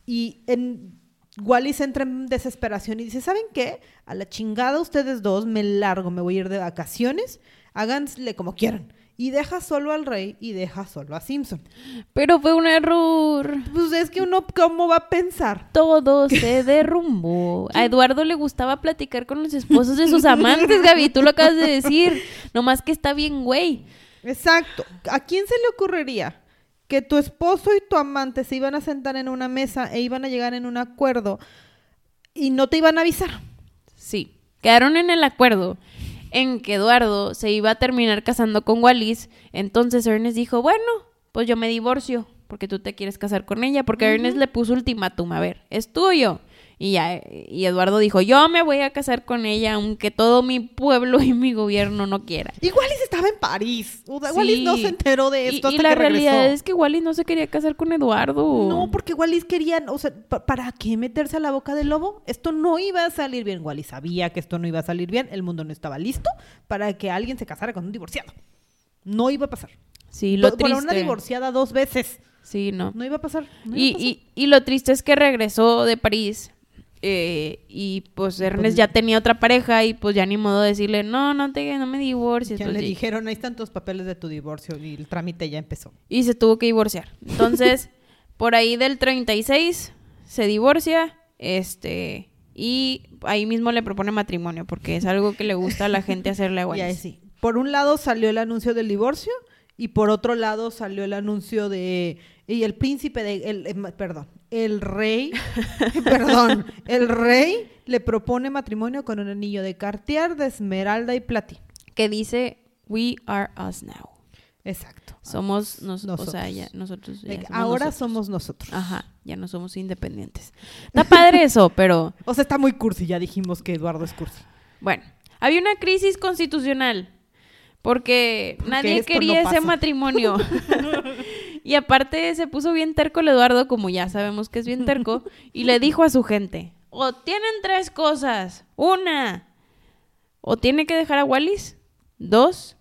y en Wallis entra en desesperación y dice, ¿saben qué? A la chingada ustedes dos, me largo, me voy a ir de vacaciones, háganle como quieran. Y deja solo al rey y deja solo a Simpson. Pero fue un error. Pues es que uno, ¿cómo va a pensar? Todo se derrumbó. *laughs* A Eduardo le gustaba platicar con los esposos de sus amantes, Gaby. Tú lo acabas de decir. Nomás que está bien, güey. Exacto. ¿A quién se le ocurriría que tu esposo y tu amante se iban a sentar en una mesa e iban a llegar en un acuerdo y no te iban a avisar? Sí. Quedaron en el acuerdo en que Eduardo se iba a terminar casando con Wallis. Entonces Ernest dijo, bueno, pues yo me divorcio porque tú te quieres casar con ella. Porque Ernest le puso ultimátum, a ver, es tuyo. Y, ya, y Eduardo dijo, yo me voy a casar con ella aunque todo mi pueblo *laughs* y mi gobierno no quiera. Y Wallis estaba en París. O sea, Sí. Wallis no se enteró de esto y hasta la que realidad regresó. es que Wallis no se quería casar con Eduardo. No, porque Wallis querían, o sea, pa- ¿para qué meterse a la boca del lobo? Esto no iba a salir bien. Wallis sabía que esto no iba a salir bien. El mundo no estaba listo para que alguien se casara con un divorciado. No iba a pasar. Sí, lo Por- una divorciada dos veces. Sí, no. No iba a pasar. no iba a Y, pasar. y, y lo triste es que regresó de París eh, y pues Ernest ya tenía otra pareja y pues ya ni modo de decirle, no, no te no me divorcies. Ya pues, le dijeron, ahí están tus papeles de tu divorcio y el trámite ya empezó. y se tuvo que divorciar. Entonces, *laughs* por ahí del 36 se divorcia, este, y ahí mismo le propone matrimonio porque es algo que le gusta a la gente hacerle *laughs* a sí. Por un lado salió el anuncio del divorcio y por otro lado salió el anuncio de y el príncipe de el, eh, perdón, el rey, *laughs* perdón, el rey le propone matrimonio con un anillo de Cartier, de esmeralda y platino. Que dice, we are us now. Exacto. Somos nos, o Nosotros. sea, ya nosotros ya somos ahora nosotros. somos nosotros. Ajá, ya no somos independientes. Está padre eso, *laughs* pero O sea, está muy cursi, ya dijimos que Eduardo es cursi. bueno, había una crisis constitucional porque Porque nadie quería no ese matrimonio. *laughs* y aparte se puso bien terco el Eduardo, como ya sabemos que es bien terco, *laughs* y le dijo a su gente, o tienen tres cosas, una, o tiene que dejar a Wallis, dos,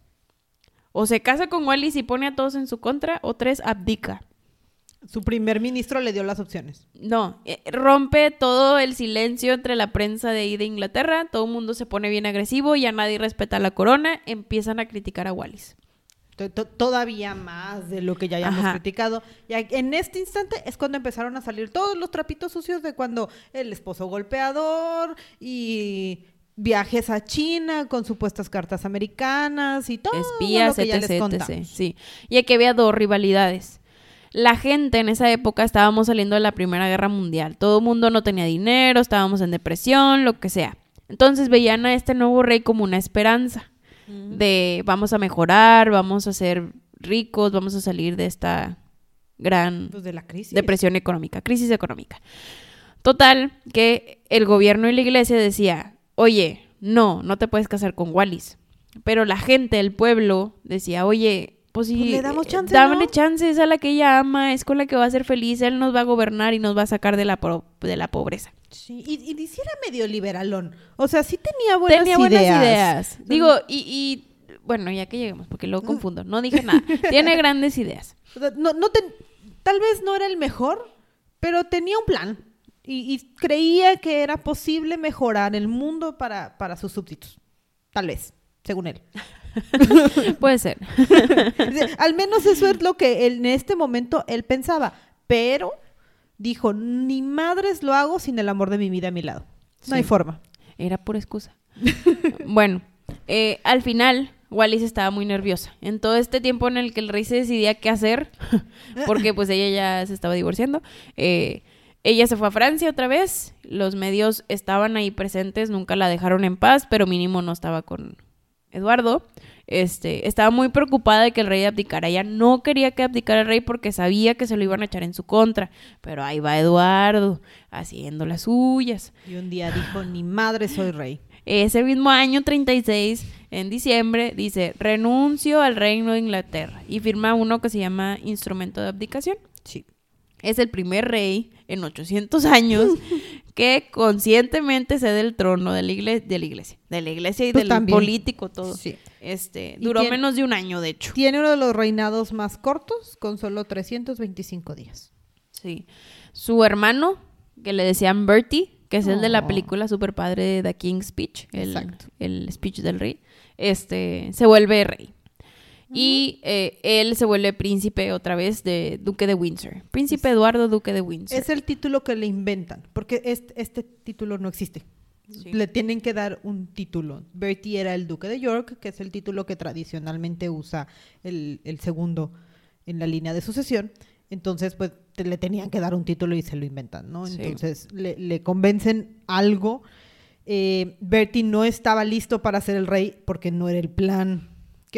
o se casa con Wallis y pone a todos en su contra, o tres, abdica. Su primer ministro le dio las opciones. No, eh, rompe todo el silencio entre la prensa de ahí de Inglaterra, todo el mundo se pone bien agresivo, ya nadie respeta la corona, empiezan a criticar a Wallis. To- to- Todavía más de lo que ya hayamos Ajá. criticado. Y en este instante es cuando empezaron a salir todos los trapitos sucios de cuando el esposo golpeador y viajes a China con supuestas cartas americanas y todo espías, lo que ya etc, les contamos. etc. Sí. Y aquí había dos rivalidades. La gente en esa época estábamos saliendo de la Primera Guerra Mundial. Todo el mundo no tenía dinero, estábamos en depresión, lo que sea. Entonces veían a este nuevo rey como una esperanza de vamos a mejorar, vamos a ser ricos, vamos a salir de esta gran Pues de la crisis. depresión económica, crisis económica. Total, que el gobierno y la iglesia decía, oye, no, no te puedes casar con Wallis. Pero la gente, el pueblo, decía, oye, pues sí, Pues le damos eh, chance, dámele ¿no? chance, es a la que ella ama, es con la que va a ser feliz, él nos va a gobernar y nos va a sacar de la, pro- de la pobreza. Sí, y, y sí era medio liberalón. O sea, sí tenía buenas Tenía ideas. buenas ideas. Digo, y, y, bueno, ya que lleguemos, porque luego confundo, no dije nada. *laughs* Tiene grandes ideas. No, tal vez no era el mejor, pero tenía un plan. Y, y creía que era posible mejorar el mundo para, para sus súbditos. Tal vez, según él. *laughs* Puede ser. *laughs* Al menos eso es lo que él- en este momento él pensaba. Pero dijo, ni madres lo hago sin el amor de mi vida a mi lado. No hay forma. Era pura excusa. *laughs* bueno, eh, al final, Wallis estaba muy nerviosa. En todo este tiempo en el que el rey se decidía qué hacer, *laughs* porque pues ella ya se estaba divorciando, eh, ella se fue a Francia otra vez. Los medios estaban ahí presentes, nunca la dejaron en paz, pero mínimo no estaba con Eduardo. Este, estaba muy preocupada de que el rey abdicara. Ella no quería que abdicara el rey porque sabía que se lo iban a echar en su contra. Pero ahí va Eduardo, haciendo las suyas. Y un día dijo, ni madre soy rey. Ese mismo año 36, en diciembre, dice, renuncio al reino de Inglaterra y firma uno que se llama Instrumento de Abdicación. Sí. Es el primer rey en 800 años *laughs* que conscientemente cede el trono de la, igle- de la iglesia, de la iglesia y del también. político todo. Sí. Este, duró tiene- menos de un año, de hecho. Tiene uno de los reinados más cortos, con solo 325 días. Sí. Su hermano, que le decían Bertie, que es el de la Oh. película super padre de The King's Speech, el, Exacto. el speech del rey, este, se vuelve rey. Y eh, él se vuelve príncipe otra vez de Duque de Windsor. Príncipe Eduardo Duque de Windsor. Es el título que le inventan, porque este, este título no existe. Sí. Le tienen que dar un título. Bertie era el duque de York, que es el título que tradicionalmente usa el, el segundo en la línea de sucesión. Entonces, pues te- le tenían que dar un título y se lo inventan, ¿no? Sí. Entonces le, le convencen algo. Eh, Bertie no estaba listo para ser el rey porque no era el plan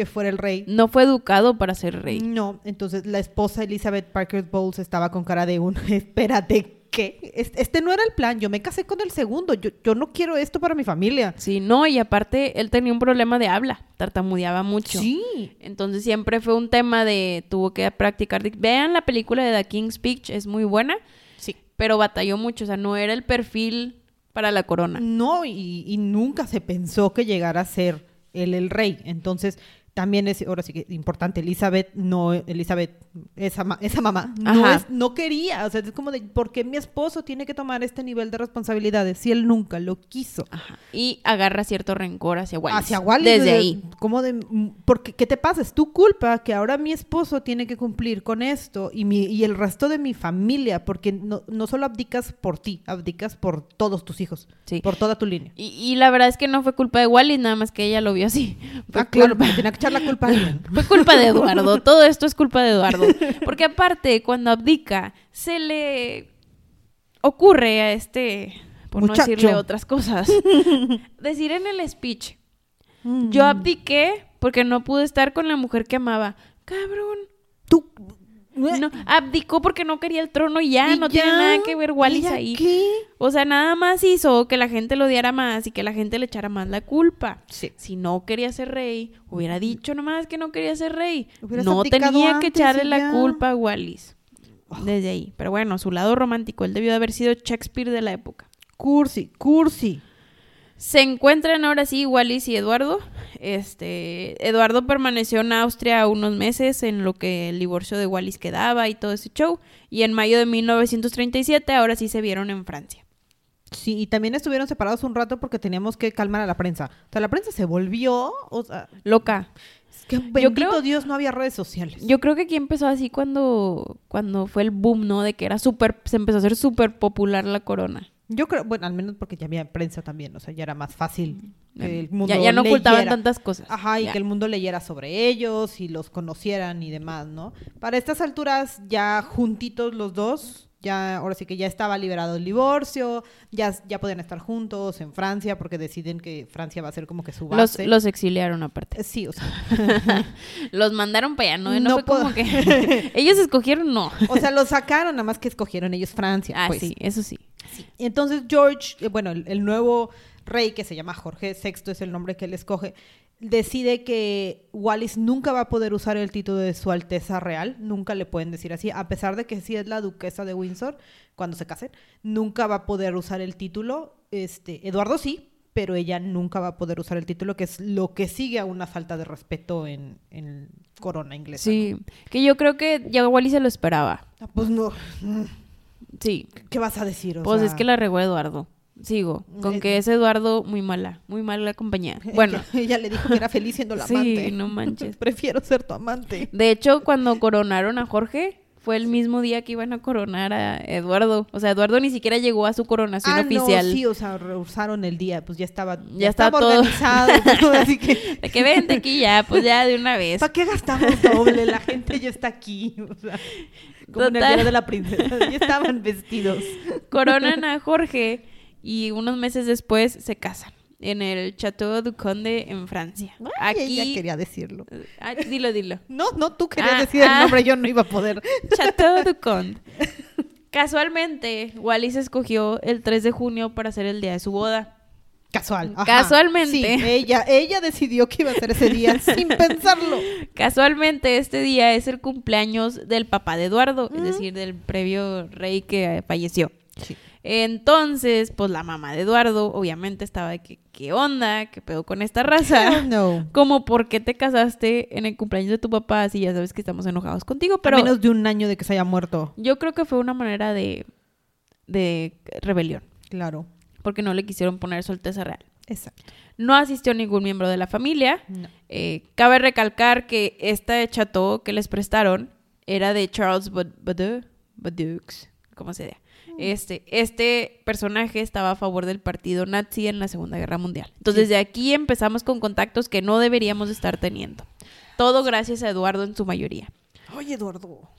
que fuera el rey. No fue educado para ser rey. No, entonces la esposa Elizabeth Parker Bowles estaba con cara de un, *laughs* espérate, ¿qué? Es- Este no era el plan, yo me casé con el segundo, yo, yo no quiero esto para mi familia. Sí, no, y aparte él tenía un problema de habla, tartamudeaba mucho. Sí. Entonces siempre fue un tema de tuvo que practicar. Vean la película de The King's Speech, es muy buena, Sí. pero batalló mucho, o sea, no era el perfil para la corona. No, y, y nunca se pensó que llegara a ser él el rey. Entonces, también es, ahora sí que importante, Elizabeth, no, Elizabeth, esa, ma- esa mamá, no, es- no quería, o sea, es como de, ¿por qué mi esposo tiene que tomar este nivel de responsabilidades si él nunca lo quiso? Ajá. Y agarra cierto rencor hacia Wallis. Hacia Wallis. Desde de- ahí. Como de, mm, porque, ¿qué te pasa? Es tu culpa que ahora mi esposo tiene que cumplir con esto y, mi, y el resto de mi familia, porque no, no solo abdicas por ti, abdicas por todos tus hijos, Sí. por toda tu línea. Y, y la verdad es que no fue culpa de Wallis, nada más que ella lo vio así. Fue, Ah, claro, porque tenía que echar la culpa a *laughs* alguien. fue culpa de Eduardo. *laughs* Todo esto es culpa de Eduardo. Porque aparte, cuando abdica, se le ocurre a este, por Muchacho. no decirle otras cosas, *laughs* decir en el speech, Mm. yo abdiqué porque no pude estar con la mujer que amaba. Cabrón. Tú... No, abdicó porque no quería el trono y ya, ¿Y no tiene nada que ver Wallis ¿Ella ahí. qué? O sea, nada más hizo que la gente lo odiara más y que la gente le echara más la culpa. Sí. Si no quería ser rey, hubiera dicho nomás que no quería ser rey. Hubieras no tenía que echarle la culpa a Wallis. Desde ahí. Pero bueno, su lado romántico, él debió de haber sido Shakespeare de la época. Cursi, cursi. Se encuentran ahora sí Wallis y Eduardo. Este, Eduardo permaneció en Austria unos meses en lo que el divorcio de Wallis quedaba y todo ese show. Y en mayo de 1937 ahora sí se vieron en Francia. Sí, y también estuvieron separados un rato porque teníamos que calmar a la prensa. O sea, la prensa se volvió, o sea, Loca. es que bendito creo- Dios no había redes sociales. Yo creo que aquí empezó así cuando, cuando fue el boom, ¿no? De que era súper, se empezó a hacer súper popular la corona. Yo creo, bueno, al menos porque ya había prensa también, o sea, ya era más fácil que el mundo Ya, ya no ocultaban leyera. tantas cosas. Ajá, y Ya. que el mundo leyera sobre ellos y los conocieran y demás, ¿no? Para estas alturas, ya juntitos los dos, ya, ahora sí que ya estaba liberado el divorcio, ya, ya podían estar juntos en Francia porque deciden que Francia va a ser como que su base. los exiliaron aparte. Eh, Sí, o sea, *laughs* Los mandaron para allá, ¿no? No, No fue como que... *laughs* Ellos escogieron, no. o sea, los sacaron, nada más que escogieron ellos Francia. Ah, pues. sí, eso sí. Entonces George, eh, bueno, el, el nuevo rey que se llama Jorge VI es el nombre que él escoge, decide que Wallis nunca va a poder usar el título de su Alteza Real, nunca le pueden decir así, a pesar de que sí es la duquesa de Windsor cuando se casen, nunca va a poder usar el título, este, Eduardo sí, pero ella nunca va a poder usar el título, que es lo que sigue a una falta de respeto en, en corona inglesa. Sí, que yo creo que ya Wally se lo esperaba. Ah, Pues no, Sí, ¿qué vas a decir? O pues sea, es que la regó Eduardo. Sigo, con Eh, que es Eduardo muy mala, muy mala la compañía. *laughs* Bueno, *laughs* ella, le dijo que era feliz siendo la *laughs* sí, amante. no manches. Prefiero ser tu amante. De hecho, cuando coronaron a Jorge, fue el mismo día que iban a coronar a Eduardo. O sea, Eduardo ni siquiera llegó a su coronación ah, oficial. no, sí, o sea, rehusaron el día, pues ya estaba, Ya estaba todo. organizado, todo, *laughs* así que De que vente aquí ya, pues ya de una vez. ¿para qué gastamos doble? La gente ya está aquí, o sea, como en el día de la princesa, ya estaban vestidos. Coronan a Jorge y unos meses después se casan en el Chateau du Conde en Francia. Ay, Aquí ella quería decirlo. Ah, dilo, dilo. *laughs* No, no, tú querías Ah, decir el ah. nombre, yo no iba a poder. *laughs* Chateau du *laughs* Conde. Casualmente, Wallis escogió el 3 de junio para hacer el día de su boda. Casual. ajá. Casualmente. Sí, ella, ella decidió que iba a ser ese día sin pensarlo. Casualmente, este día es el cumpleaños del papá de Eduardo, es Mm. decir, del previo rey que eh, falleció. Sí. Entonces, pues la mamá de Eduardo, obviamente, estaba de que, ¿qué onda? ¿Qué pedo con esta raza? no. *laughs* Como, ¿por qué te casaste en el cumpleaños de tu papá si ya sabes que estamos enojados contigo? Pero a menos de un año de que se haya muerto. yo creo que fue una manera de, de rebelión, Claro. porque no le quisieron poner su alteza real. Exacto. No asistió ningún miembro de la familia. No. Eh, cabe recalcar que esta chateau que les prestaron era de Charles Bad- Badu- Badux, como se diga. Este, este personaje estaba a favor del partido nazi en la Segunda Guerra Mundial. Entonces, Sí. de aquí empezamos con contactos que no deberíamos estar teniendo. Todo gracias a Eduardo en su mayoría. Oye, Eduardo.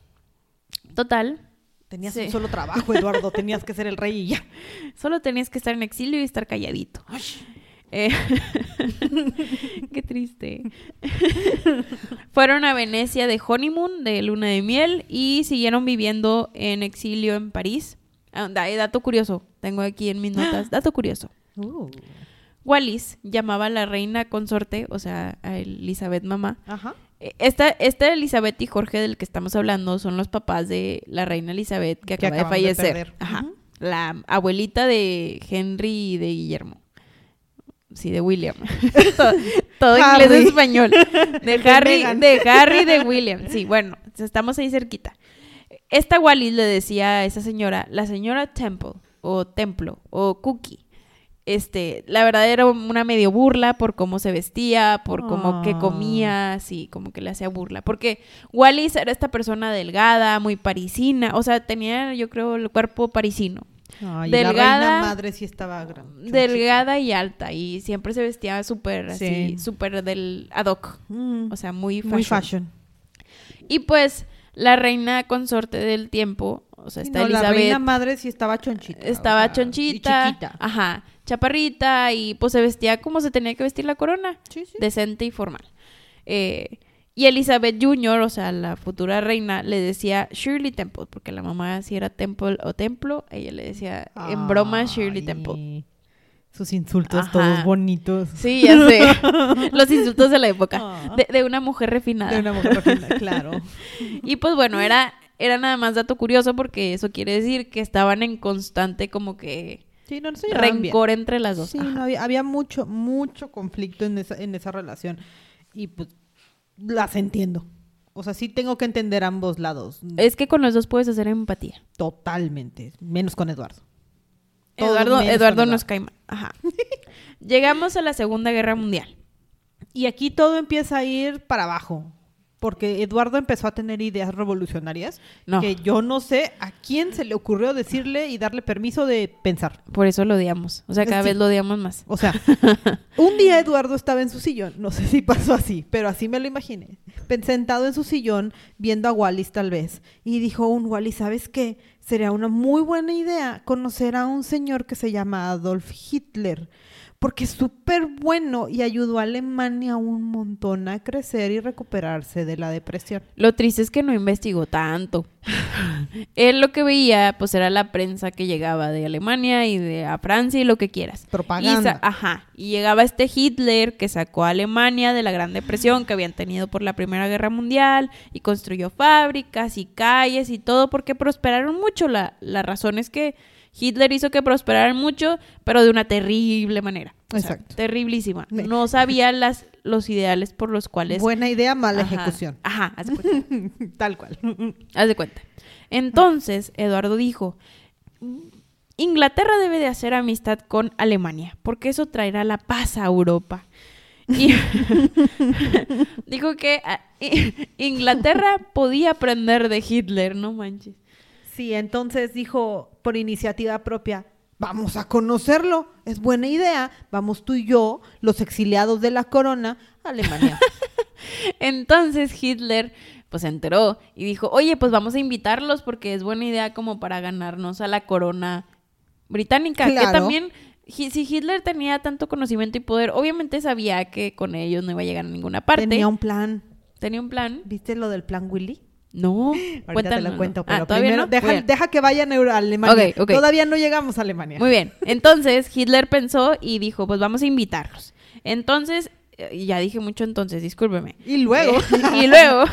Total, Tenías Sí. un solo trabajo, Eduardo. Tenías que ser el rey y ya. *laughs* solo tenías que estar en exilio y estar calladito. Eh, *laughs* Qué triste. *laughs* Fueron a Venecia de honeymoon, de luna de miel, y siguieron viviendo en exilio en París. Ah, eh, dato curioso, tengo aquí en mis notas. Dato curioso. Uh. Wallis llamaba a la reina consorte, o sea, a Elizabeth mamá. Ajá. Eh, Esta, esta Elizabeth y Jorge del que estamos hablando son los papás de la reina Elizabeth que Que acaba de fallecer. Ajá. Ujú. La abuelita de Henry y de Guillermo. Sí, de William. *laughs* todo todo inglés español. De Harry, *laughs* de Harry, de William. Sí, bueno, estamos ahí cerquita. Esta Wallis le decía a esa señora, la señora Temple, o Templo, o Cookie. Este, la verdad era una medio burla por cómo se vestía, por cómo que Ah. comía, así, como que le hacía burla. Porque Wallis era esta persona delgada, muy parisina, o sea, tenía, yo creo, el cuerpo parisino. Ay, Delgada. La reina madre sí estaba gran. Delgada y alta, y siempre se vestía súper así, Sí. súper del ad hoc. Mm, O sea, muy fashion. muy fashion. Y pues la reina consorte del tiempo, o sea, está no, la Elizabeth, reina madre sí estaba chonchita. o estaba y chonchita, chiquita. ajá, chaparrita y pues se vestía como se tenía que vestir la corona, Sí, sí. decente y formal. Eh, y Elizabeth Jr., o sea, la futura reina, le decía Shirley Temple, porque la mamá si era Temple o Templo, ella le decía en broma Shirley Temple. Sus insultos Ajá. todos bonitos. Sí, ya sé. *laughs* Los insultos de la época. Ah. De, de una mujer refinada. De una mujer refinada, claro. *laughs* Y pues bueno, era, era nada más dato curioso porque eso quiere decir que estaban en constante como que Sí, no, no se llevaban bien. rencor entre las dos. Sí, no, había, había mucho, mucho conflicto en esa, en esa relación. Y pues las entiendo. O sea, sí tengo que entender ambos lados. Es que con los dos puedes hacer empatía. Totalmente. Menos con Eduardo. Todo Eduardo, Eduardo nos cae mal. Ajá. *laughs* Llegamos a la Segunda Guerra Mundial. Y aquí todo empieza a ir para abajo. Porque Eduardo empezó a tener ideas revolucionarias No. que yo no sé a quién se le ocurrió decirle y darle permiso de pensar. Por eso lo odiamos. O sea, cada Sí. vez lo odiamos más. O sea, *laughs* un día Eduardo estaba en su sillón, no sé si pasó así, pero así me lo imaginé. Sentado en su sillón, viendo a Wallis tal vez, y dijo un Wallis, ¿sabes qué? Sería una muy buena idea conocer a un señor que se llama Adolf Hitler, porque es súper bueno y ayudó a Alemania un montón a crecer y recuperarse de la depresión. Lo triste es que no investigó tanto. Él lo que veía, pues era la prensa que llegaba de Alemania y de a Francia y lo que quieras. Propaganda. Y ajá. Y llegaba este Hitler que sacó a Alemania de la Gran Depresión que habían tenido por la Primera Guerra Mundial y construyó fábricas y calles y todo porque prosperaron mucho. La, la razón es que Hitler hizo que prosperaran mucho, pero de una terrible manera. O sea, Exacto. terriblísima. No sabía las, los ideales por los cuales... Buena idea, mala Ajá. ejecución. Ajá, haz de cuenta. *laughs* Tal cual. *laughs* Haz de cuenta. Entonces, Eduardo dijo, Inglaterra debe de hacer amistad con Alemania, porque eso traerá la paz a Europa. Y *laughs* dijo que ah, Inglaterra podía aprender de Hitler, no manches. Sí, entonces dijo por iniciativa propia, vamos a conocerlo, es buena idea, vamos tú y yo, los exiliados de la corona, a Alemania. *laughs* Entonces Hitler pues se enteró y dijo, oye, pues vamos a invitarlos porque es buena idea como para ganarnos a la corona británica. Que Claro. también, hi- si Hitler tenía tanto conocimiento y poder, obviamente sabía que con ellos no iba a llegar a ninguna parte. Tenía un plan. Tenía un plan. ¿Viste lo del plan Willy? No, Ahorita te lo cuento, Ah, pero ¿todavía primero no? deja, que vayan a Alemania. Ok, ok. Todavía no llegamos a Alemania. Muy bien. Entonces Hitler pensó y dijo, pues vamos a invitarlos. Entonces, eh, ya dije mucho entonces, discúlpeme. Y luego, y luego,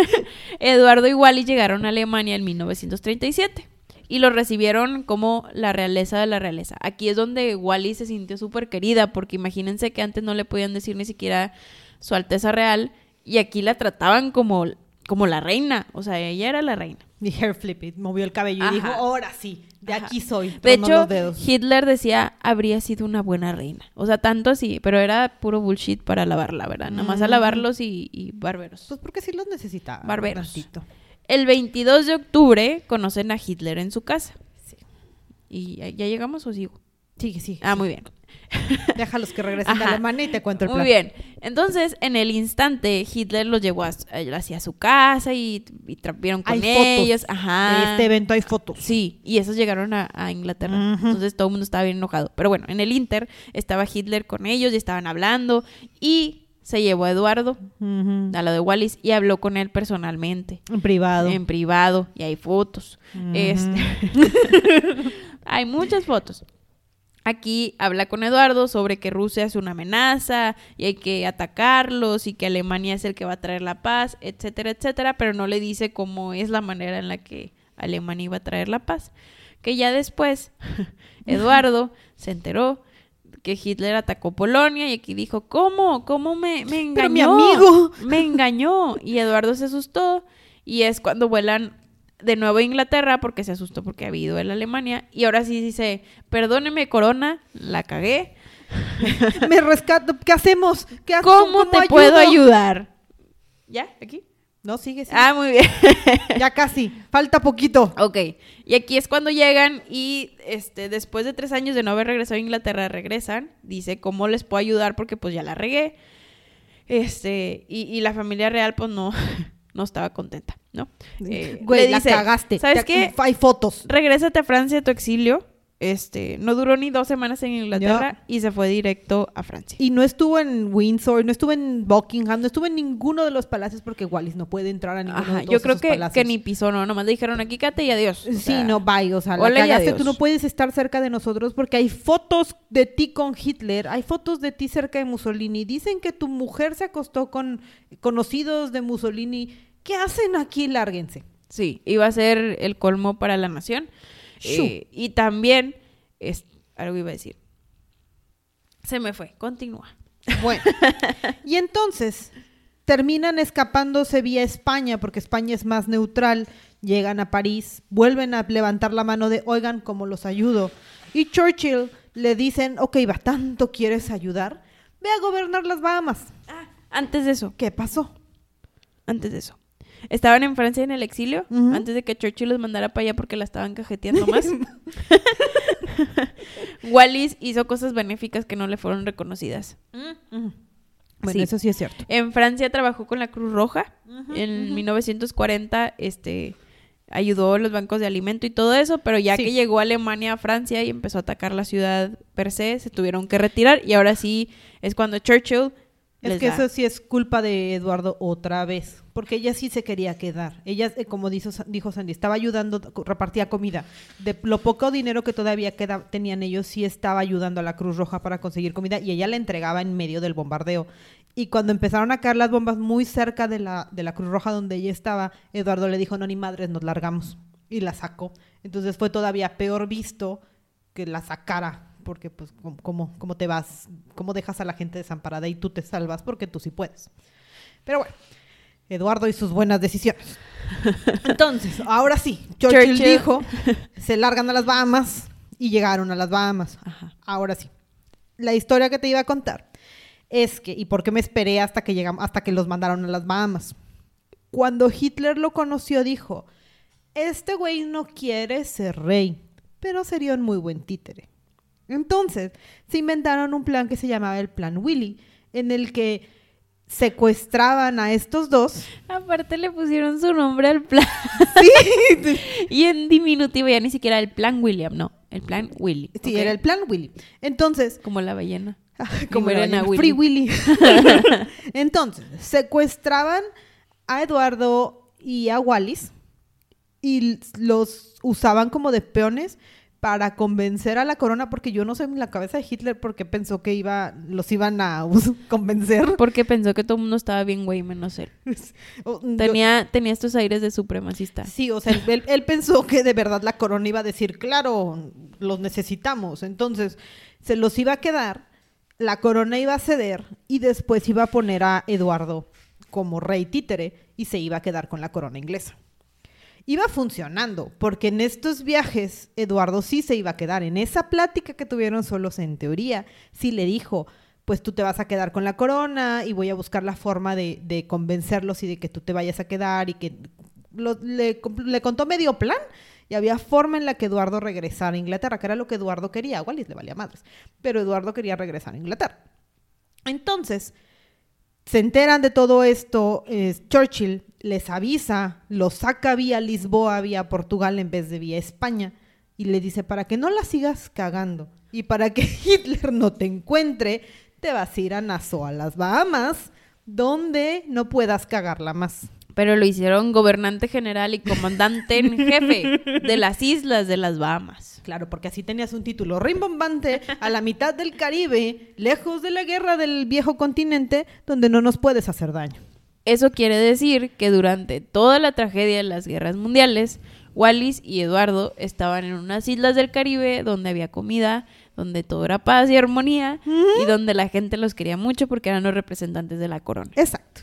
*laughs* Eduardo y Wally llegaron a Alemania en 1937 y lo recibieron como la realeza de la realeza. Aquí es donde Wally se sintió súper querida, porque imagínense que antes no le podían decir ni siquiera su Alteza Real y aquí la trataban como, como la reina, o sea, ella era la reina. mi hair flip it, movió el cabello Ajá. y dijo, ahora sí, de Ajá. aquí soy. De hecho, los dedos. Hitler decía habría sido una buena reina. O sea, tanto así, pero era puro bullshit para lavarla, ¿verdad? Nada más a Mm. lavarlos y, y bárbaros. Pues porque sí los necesitaba. Barberos. El 22 de octubre conocen a Hitler en su casa. ¿Y ya- ya llegamos o sigo? Sigue, sigue. Ah, muy bien. *laughs* Déjalos que regresen de Ajá. Alemania y te cuento el Muy plan. bien. Entonces, en el instante, Hitler los llevó a- hacia su casa y, y con Hay fotos. Ajá. De este evento hay fotos. Sí, y esos llegaron a, a Inglaterra. Entonces todo el mundo estaba bien enojado. Pero bueno, en el Inter estaba Hitler con ellos y estaban hablando. Y se llevó a Eduardo, Ujú. a lo de Wallis, y habló con él personalmente. En privado. En privado. Y hay fotos. Ujú. Este, *laughs* hay muchas fotos. Aquí habla con Eduardo sobre que Rusia es una amenaza y hay que atacarlos y que Alemania es el que va a traer la paz, etcétera, etcétera, pero no le dice cómo es la manera en la que Alemania iba a traer la paz. Que ya después *laughs* Eduardo se enteró que Hitler atacó Polonia y aquí dijo, ¿cómo? ¿Cómo me, me engañó? Pero mi amigo. Me engañó. Y Eduardo se asustó y es cuando vuelan de nuevo a Inglaterra porque se asustó porque había ido en Alemania y ahora sí dice, perdóneme Corona, la cagué. *laughs* me rescato, ¿qué hacemos? ¿Qué hago? ¿Cómo, te puedo ayudar? ¿Ya? ¿Aquí? No, sigue, sigue. Ah, muy bien. *laughs* ya casi, falta poquito. Ok, y aquí es cuando llegan y este, después de tres años de no haber regresado a Inglaterra, regresan. Dice, ¿cómo les puedo ayudar? Porque pues ya la regué. Este, y, y la familia real pues no, *laughs* no estaba contenta, ¿no? Eh, Güey, la cagaste. ¿Sabes qué? Hay fotos. Regrésate a Francia de tu exilio. Este, no duró ni dos semanas en Inglaterra y se fue directo a Francia. Y no estuvo en Windsor, no estuvo en Buckingham, no estuvo en ninguno de los palacios porque Wallis no puede entrar a ninguno Ajá, de todos yo creo esos que, palacios. que ni pisó, no, nomás le dijeron aquí cate y adiós. O Sí, sea, no, bye, o sea, la cagaste, tú no puedes estar cerca de nosotros porque hay fotos de ti con Hitler, hay fotos de ti cerca de Mussolini, dicen que tu mujer se acostó con conocidos de Mussolini, ¿qué hacen aquí? Lárguense. Sí, iba a ser el colmo para la nación. Eh, y también, es, algo iba a decir. Se me fue, continúa. Bueno, *laughs* y entonces terminan escapándose vía España, porque España es más neutral, llegan a París, vuelven a levantar la mano de, oigan, ¿cómo los ayudo? Y Churchill le dicen, ok, va, ¿tanto quieres ayudar? Ve a gobernar las Bahamas. Ah, antes de eso, ¿Qué pasó? antes de eso. Estaban en Francia en el exilio, antes de que Churchill los mandara para allá porque la estaban cajeteando más. *laughs* *laughs* Wallis hizo cosas benéficas que no le fueron reconocidas. Bueno, Sí. eso sí es cierto. En Francia trabajó con la Cruz Roja. en 1940, este, ayudó a los bancos de alimento y todo eso, pero ya Sí. que llegó a Alemania a Francia y empezó a atacar la ciudad per se, se tuvieron que retirar y ahora sí es cuando Churchill Es que da- eso sí es culpa de Eduardo otra vez, porque ella sí se quería quedar. Ella, eh, como dijo, dijo Sandy, estaba ayudando, repartía comida. De lo poco dinero que todavía queda, tenían ellos, sí estaba ayudando a la Cruz Roja para conseguir comida y ella la entregaba en medio del bombardeo. Y cuando empezaron a caer las bombas muy cerca de la, de la Cruz Roja donde ella estaba, Eduardo le dijo, no, ni madres, nos largamos. Y la sacó. Entonces fue todavía peor visto que la sacara, porque pues ¿cómo- te vas, cómo dejas a la gente desamparada y tú te salvas porque tú sí puedes. Pero bueno, Eduardo y sus buenas decisiones. *laughs* Entonces, ahora sí, Churchill, Churchill. dijo, *laughs* se largan a las Bahamas y llegaron a las Bahamas. Ajá. Ahora sí. La historia que te iba a contar es que, y por qué me esperé hasta que llegamos, hasta que los mandaron a las Bahamas. Cuando Hitler lo conoció, dijo: Este güey no quiere ser rey, pero sería un muy buen títere. Entonces, se inventaron un plan que se llamaba el Plan Willy, en el que secuestraban a estos dos. Aparte le pusieron su nombre al plan. Sí, *laughs* y en diminutivo ya ni siquiera el plan William, no, el plan Willy. sí era el Plan Willy. Entonces, Como la ballena. como era en el Free Willy. *laughs* *laughs* Entonces, secuestraban a Eduardo y a Wallis y los usaban como de peones para convencer a la corona, porque yo no sé en la cabeza de Hitler porque pensó que iba, los iban a *laughs* convencer. Porque pensó que todo el mundo estaba bien güey, menos él. *laughs* Yo- Tenía, tenía estos aires de supremacista. Sí, o sea, él, él- él pensó que de verdad la corona iba a decir, claro, los necesitamos. Entonces, se los iba a quedar, la corona iba a ceder y después iba a poner a Eduardo como rey títere y se iba a quedar con la corona inglesa. Iba funcionando, porque en estos viajes Eduardo sí se iba a quedar. En esa plática que tuvieron solos en teoría, sí le dijo, pues tú te vas a quedar con la corona y voy a buscar la forma de, convencerlos y de que tú te vayas a quedar y que le contó medio plan y había forma en la que Eduardo regresara a Inglaterra, que era lo que Eduardo quería. A Wallis le valía madres, pero Eduardo quería regresar a Inglaterra. Entonces, se enteran de todo esto, eh, Churchill les avisa, los saca vía Lisboa, vía Portugal en vez de vía España, y le dice, para que no la sigas cagando y para que *laughs* Hitler no te encuentre, te vas a ir a Nassau, a las Bahamas, donde no puedas cagarla más. Pero lo hicieron gobernante general y comandante en *laughs* jefe de las islas de las Bahamas. Claro, porque así tenías un título rimbombante a la mitad del Caribe, lejos de la guerra del viejo continente, donde no nos puedes hacer daño. Eso quiere decir que durante toda la tragedia de las guerras mundiales, Wallis y Eduardo estaban en unas islas del Caribe donde había comida, donde todo era paz y armonía y donde la gente los quería mucho porque eran los representantes de la corona. Exacto.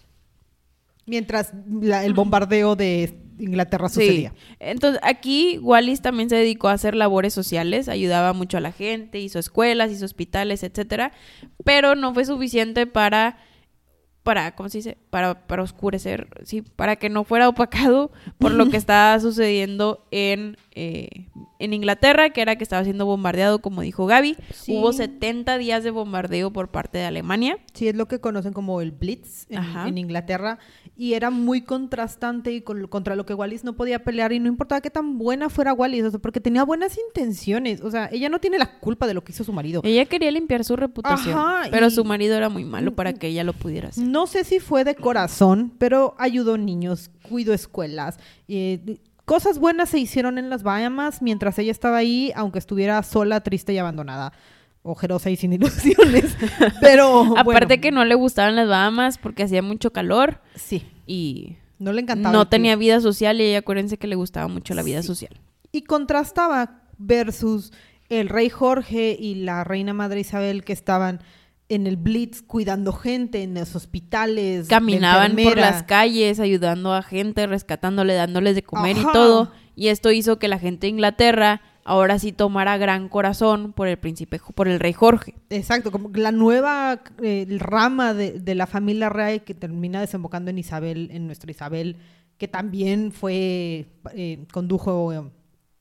Mientras la- el bombardeo de Inglaterra sucedía. Entonces, aquí Wallis también se dedicó a hacer labores sociales, ayudaba mucho a la gente, hizo escuelas, hizo hospitales, etcétera, pero no fue suficiente para para, ¿cómo se dice? Para, para oscurecer, sí, para que no fuera opacado por lo que *laughs* estaba sucediendo en, eh, en Inglaterra, que era que estaba siendo bombardeado, como dijo Gaby. Sí. Hubo 70 días de bombardeo por parte de Alemania. Sí, es lo que conocen como el Blitz en Inglaterra. Y era muy contrastante y con- contra lo que Wallis no podía pelear. Y no importaba qué tan buena fuera Wallis, o sea, porque tenía buenas intenciones. O sea, ella no tiene la culpa de lo que hizo su marido. Ella quería limpiar su reputación, Ajá, pero y- su marido era muy malo para que ella lo pudiera hacer. No sé si fue de corazón, pero ayudó niños, cuidó escuelas. eh, cosas buenas se hicieron en las Bahamas mientras ella estaba ahí, aunque estuviera sola, triste y abandonada. Ojerosa y sin ilusiones. *laughs* Pero. *laughs* Aparte bueno, que no le gustaban las Bahamas porque hacía mucho calor Sí. y No le encantaba. no tenía vida social y ella acuérdense que le gustaba mucho la vida Sí. social. Y contrastaba versus el rey Jorge y la reina madre Isabel que estaban en el Blitz cuidando gente en los hospitales. Caminaban por las calles ayudando a gente, rescatándole, dándoles de comer Ajá. y todo. Y esto hizo que la gente de Inglaterra ahora sí tomara gran corazón por el príncipe, por el rey Jorge. Exacto, como la nueva eh, rama de, de la familia real que termina desembocando en Isabel, en nuestra Isabel, que también fue, eh, condujo eh,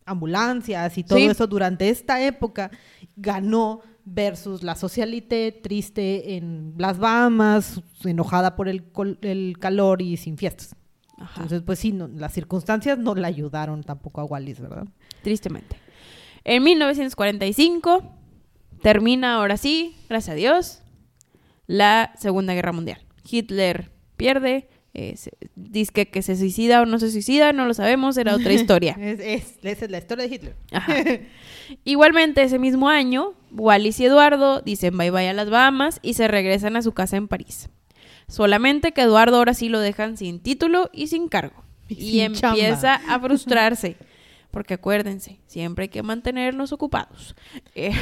ambulancias y todo Sí. eso durante esta época, ganó versus la socialité triste en las Bahamas, enojada por el, col- el calor y sin fiestas. Ajá. Entonces, pues sí, no- las circunstancias no la ayudaron tampoco a Wallis, ¿verdad? tristemente. En 1945 termina ahora sí, gracias a Dios, la Segunda Guerra Mundial. Hitler pierde, eh, dice que se suicida o no se suicida, no lo sabemos, era otra *laughs* historia. Es, es- esa es la historia de Hitler. Ajá. *laughs* Igualmente, ese mismo año, Wallis y Eduardo dicen bye bye a las Bahamas y se regresan a su casa en París. Solamente que Eduardo ahora sí lo dejan sin título y sin cargo. Y Y, sin empieza a frustrarse. *laughs* Porque acuérdense, siempre hay que mantenernos ocupados. Eh,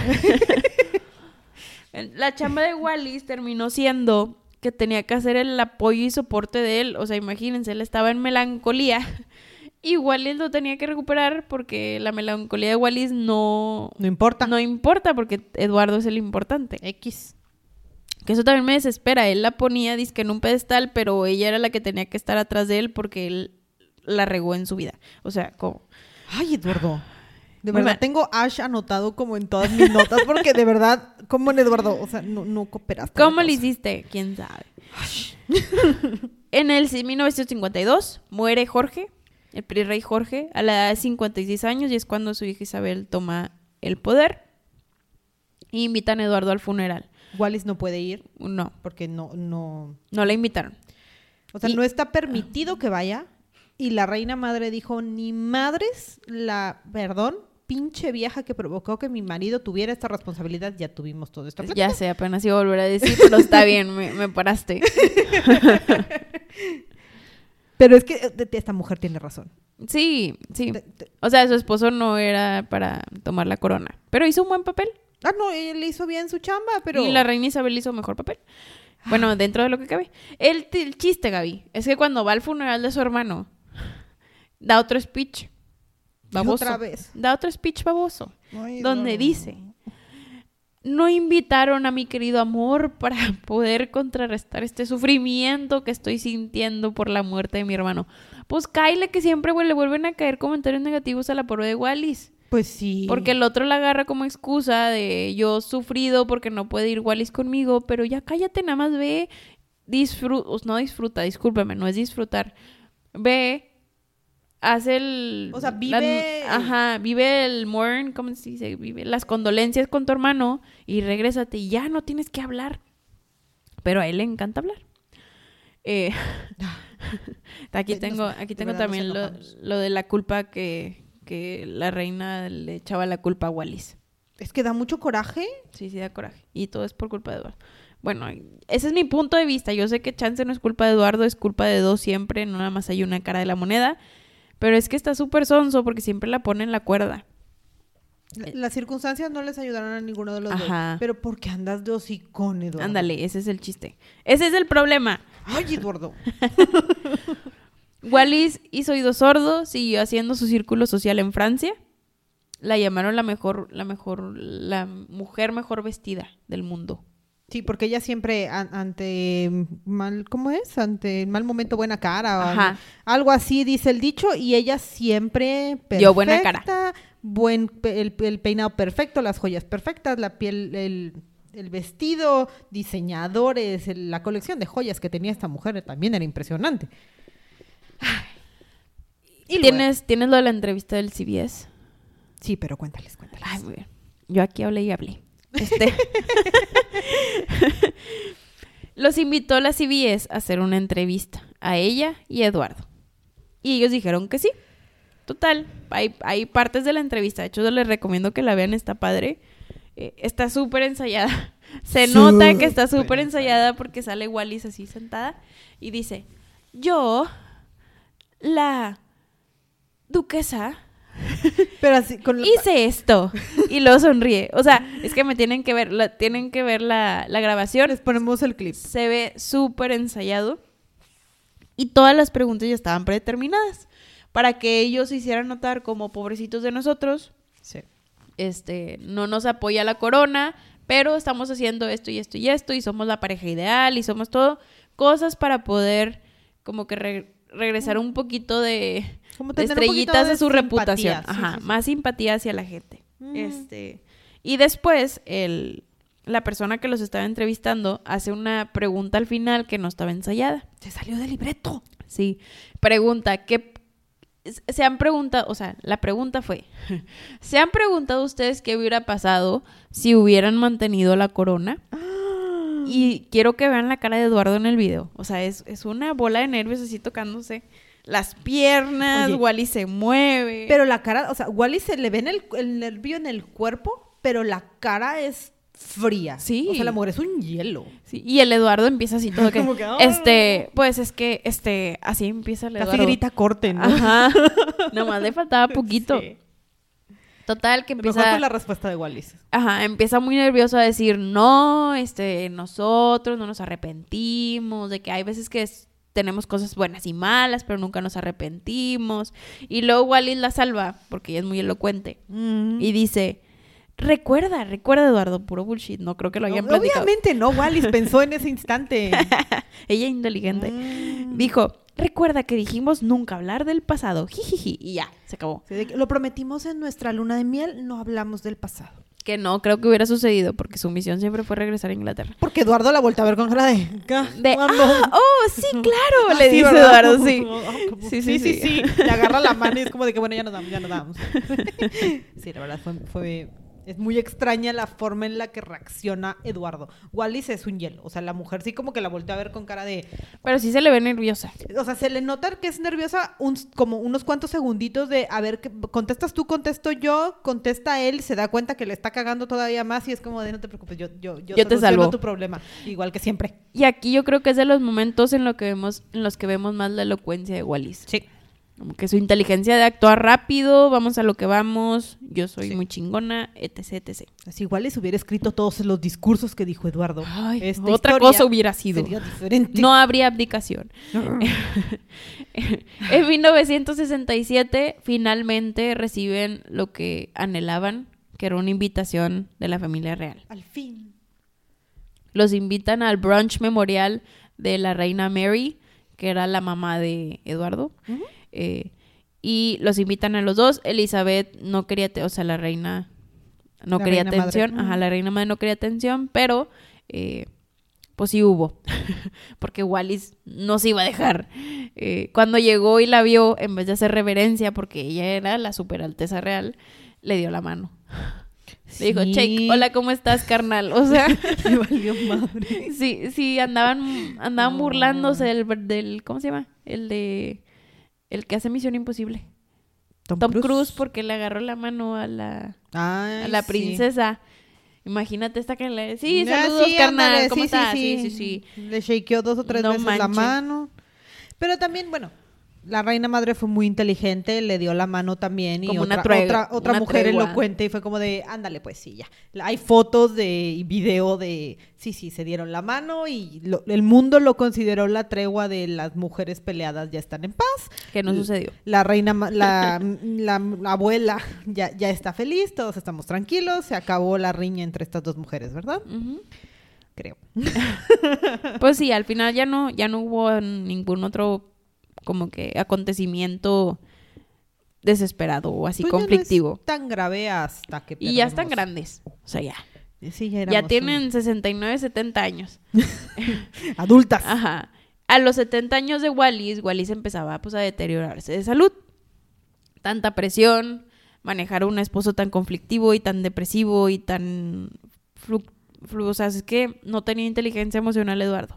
*laughs* la chamba de Wallis terminó siendo que tenía que hacer el apoyo y soporte de él. O sea, imagínense, él estaba en melancolía. Y Wallis lo tenía que recuperar porque la melancolía de Wallis no, No importa. no importa porque Eduardo es el importante. X. Que eso también me desespera. Él la ponía disque en un pedestal, pero ella era la que tenía que estar atrás de él porque él la regó en su vida. O sea, como... Ay, Eduardo. De Muy verdad, mal. tengo Ash anotado como en todas mis notas, porque de verdad, como en Eduardo, o sea, no, no cooperaste. ¿Cómo le hiciste? ¿Quién sabe? *laughs* en el 1952 muere Jorge, el rey Jorge, a la edad de 56 años y es cuando su hija Isabel toma el poder. Y invitan a Eduardo al funeral. Wallis no puede ir No, porque no, no, no la invitaron. o sea, Y- no está permitido que vaya. Y la reina madre dijo, ni madres, la, perdón, pinche vieja que provocó que mi marido tuviera esta responsabilidad, ya tuvimos todo esto. Ya sé, apenas iba a volver a decir, pero está bien, me, me paraste. *laughs* Pero es que eh, esta mujer tiene razón. Sí, sí. O sea, su esposo no era para tomar la corona, pero hizo un buen papel. Ah, no, él hizo bien su chamba, pero... Y la reina Isabel hizo mejor papel. Bueno, dentro de lo que cabe. El, el chiste, Gaby, es que cuando va al funeral de su hermano, da otro speech. Baboso. otra vez. Da otro speech baboso. Ay, donde dice, no invitaron a mi querido amor para poder contrarrestar este sufrimiento que estoy sintiendo por la muerte de mi hermano. Pues Kyle, que siempre le vuelven a caer comentarios negativos a la pobre de Wallis. Pues sí. Porque el otro la agarra como excusa de yo sufrido porque no puede ir Wallis conmigo, pero ya cállate, nada más ve, disfruta, no disfruta, discúlpeme, no es disfrutar. Ve, hace el... O sea, la- vive- ajá, vive el mourn, ¿cómo se dice? Vive las condolencias con tu hermano y regrésate y ya no tienes que hablar. Pero a él le encanta hablar. Eh, *laughs* aquí tengo, aquí tengo también lo, lo de la culpa que, que la reina le echaba la culpa a Wallis. Es que da mucho coraje. Sí, sí, da coraje. Y todo es por culpa de Eduardo. Bueno, ese es mi punto de vista. Yo sé que chance no es culpa de Eduardo, es culpa de dos siempre, no nada más hay una cara de la moneda. Pero es que está súper sonso porque siempre la pone en la cuerda. La- Las circunstancias no les ayudaron a ninguno de los Ajá. dos. Pero ¿por qué andas de hocicón, Eduardo? Ándale, ese es el chiste. Ese es el problema. Ay, Eduardo. *laughs* Wallis hizo oído sordo, siguió haciendo su círculo social en Francia. La llamaron la mejor, la mejor, la mujer mejor vestida del mundo. Sí, porque ella siempre an- ante mal, ¿cómo es? Ante mal momento buena cara o Ajá. algo, así dice el dicho y ella siempre perfecta, Dio buena cara. buen el, el peinado perfecto, las joyas perfectas, la piel, el, el vestido, diseñadores, el- la colección de joyas que tenía esta mujer también era impresionante. Y ¿Tienes, ¿Tienes lo de la entrevista del CBS? Sí, pero cuéntales, cuéntales. Ay, muy bien. Yo aquí hablé y hablé. Este. *laughs* Los invitó a la CBS a hacer una entrevista a ella y a Eduardo. Y ellos dijeron que sí. Total, hay, hay partes de la entrevista. De hecho, les recomiendo que la vean, está padre. Eh, está súper ensayada. *laughs* Se nota que está Súper súper ensayada porque sale Wallis así sentada y dice, yo, la duquesa, *laughs* Pero así, con la- hice esto y luego sonríe. O sea, es que me tienen que ver, la, tienen que ver la, la grabación. les ponemos el clip. Se ve súper ensayado y todas las preguntas ya estaban predeterminadas para que ellos se hicieran notar como pobrecitos de nosotros. Sí. Este, no nos apoya la corona, pero estamos haciendo esto y esto y esto y somos la pareja ideal y somos todo cosas para poder como que re- regresar un poquito de, Como estrellitas de, de su simpatía, reputación. Ajá, sí, sí. más simpatía hacia la gente. Este, y después el la persona que los estaba entrevistando hace una pregunta al final que no estaba ensayada. Se salió del libreto. Sí, pregunta, ¿qué se han preguntado, o sea, la pregunta fue, *laughs* ¿se han preguntado ustedes qué hubiera pasado si hubieran mantenido la corona? Y quiero que vean la cara de Eduardo en el video. O sea, es, es una bola de nervios así tocándose las piernas, Oye. Wally se mueve. Pero la cara, o sea, Wally se le ve en el, el nervio en el cuerpo, pero la cara es fría. Sí. O sea, la mujer es un hielo. Sí, y el Eduardo empieza así todo que, Como que, este, pues es que, este, así empieza el Casi Eduardo. grita corte, ¿no? Ajá. *laughs* Nomás le faltaba poquito. Sí. Total, que Mejor empieza... fue la respuesta de Wallis. Ajá, empieza muy nervioso a decir, no, este, nosotros no nos arrepentimos, de que hay veces que es- tenemos cosas buenas y malas, pero nunca nos arrepentimos. Y luego Wallis la salva, porque ella es muy elocuente, y dice, recuerda, recuerda Eduardo, puro bullshit, no creo que lo hayan platicado. Obviamente no, Wallis pensó en ese instante. *laughs* Ella inteligente. Mm. Dijo, recuerda que dijimos nunca hablar del pasado, jijiji, y ya, se acabó. Sí, Lo prometimos en nuestra luna de miel, no hablamos del pasado. Que no creo que hubiera sucedido, porque su misión siempre fue regresar a Inglaterra. Porque Eduardo la voltea a ver con cara de... De, ah, oh, sí, *laughs* claro, le dice. Eduardo, sí. Ah, Sí, sí, sí, sí. sí. Le agarra la mano y es como de que, bueno, ya nos *laughs* damos, ya nos damos. *laughs* Sí, la verdad fue, fue- Es muy extraña la forma en la que reacciona Eduardo. Wallis es un hielo. O sea, la mujer sí como que la voltea a ver con cara de... Pero sí se le ve nerviosa. O sea, se le nota que es nerviosa un- como unos cuantos segunditos de, a ver, ¿qué- contestas tú, contesto yo, contesta él, se da cuenta que le está cagando todavía más y es como de, no te preocupes, yo, yo, yo, Yo te salvo. tu problema. Igual que siempre. Y aquí yo creo que es de los momentos en, lo que vemos, en los que vemos más la elocuencia de Wallis. Sí. Como que su inteligencia de actuar rápido, vamos a lo que vamos, yo soy Sí. muy chingona, etc, etc. Así Wallis hubiera escrito todos los discursos que dijo Eduardo. Ay, Esta otra cosa hubiera sido. Sería diferente. No habría abdicación. *laughs* en 1967 finalmente reciben lo que anhelaban, que era una invitación de la familia real. Al fin. Los invitan al brunch memorial de la reina Mary, que era la mamá de Eduardo. Eh, y los invitan a los dos. Elizabeth no quería, o sea, la reina no La quería reina madre. atención. Ajá, la reina madre no quería atención, pero eh, pues sí hubo. *laughs* Porque Wallis no se iba a dejar. Eh, cuando llegó y la vio, en vez de hacer reverencia, porque ella era la super alteza real, le dio la mano. Le dijo, Sí. Check, hola, ¿cómo estás, carnal? O sea, *laughs* Le valió madre. *laughs* sí, sí, andaban, andaban No. burlándose del, del, ¿cómo se llama? El de, el que hace Misión Imposible. Tom, Cruise. porque le agarró la mano a la, Ay, a la sí. princesa. Imagínate esta que le... Sí, Ah, saludos, sí, carnal, ándale, ¿cómo sí, estás? sí, Sí, sí, sí. Le shakeó dos o tres No veces la mano. Pero también, bueno, la reina madre fue muy inteligente, le dio la mano también y Como una otra, tregua- otra, otra una mujer tregua. elocuente y fue como de, ándale, pues sí, ya. Hay fotos de y video de, sí, sí, se dieron la mano y lo- el mundo lo consideró la tregua de las mujeres peleadas ya están en paz. Que no sucedió. La reina, la, la- *laughs* la abuela ya, ya está feliz, todos estamos tranquilos, se acabó la riña entre estas dos mujeres, ¿verdad? Creo. *laughs* Pues sí, al final ya no, ya no hubo ningún otro como que acontecimiento desesperado o así Pues ya no es conflictivo. tan grave hasta que y ya están grandes. O sea, ya. Sí, ya, Ya tienen 69, 70 años. un- *laughs* adultas. Ajá. A los 70 años de Wallis, Wallis empezaba pues a deteriorarse de salud. Tanta presión, manejar a un esposo tan conflictivo y tan depresivo y tan... flu- flu- o sea, es que no tenía inteligencia emocional Eduardo.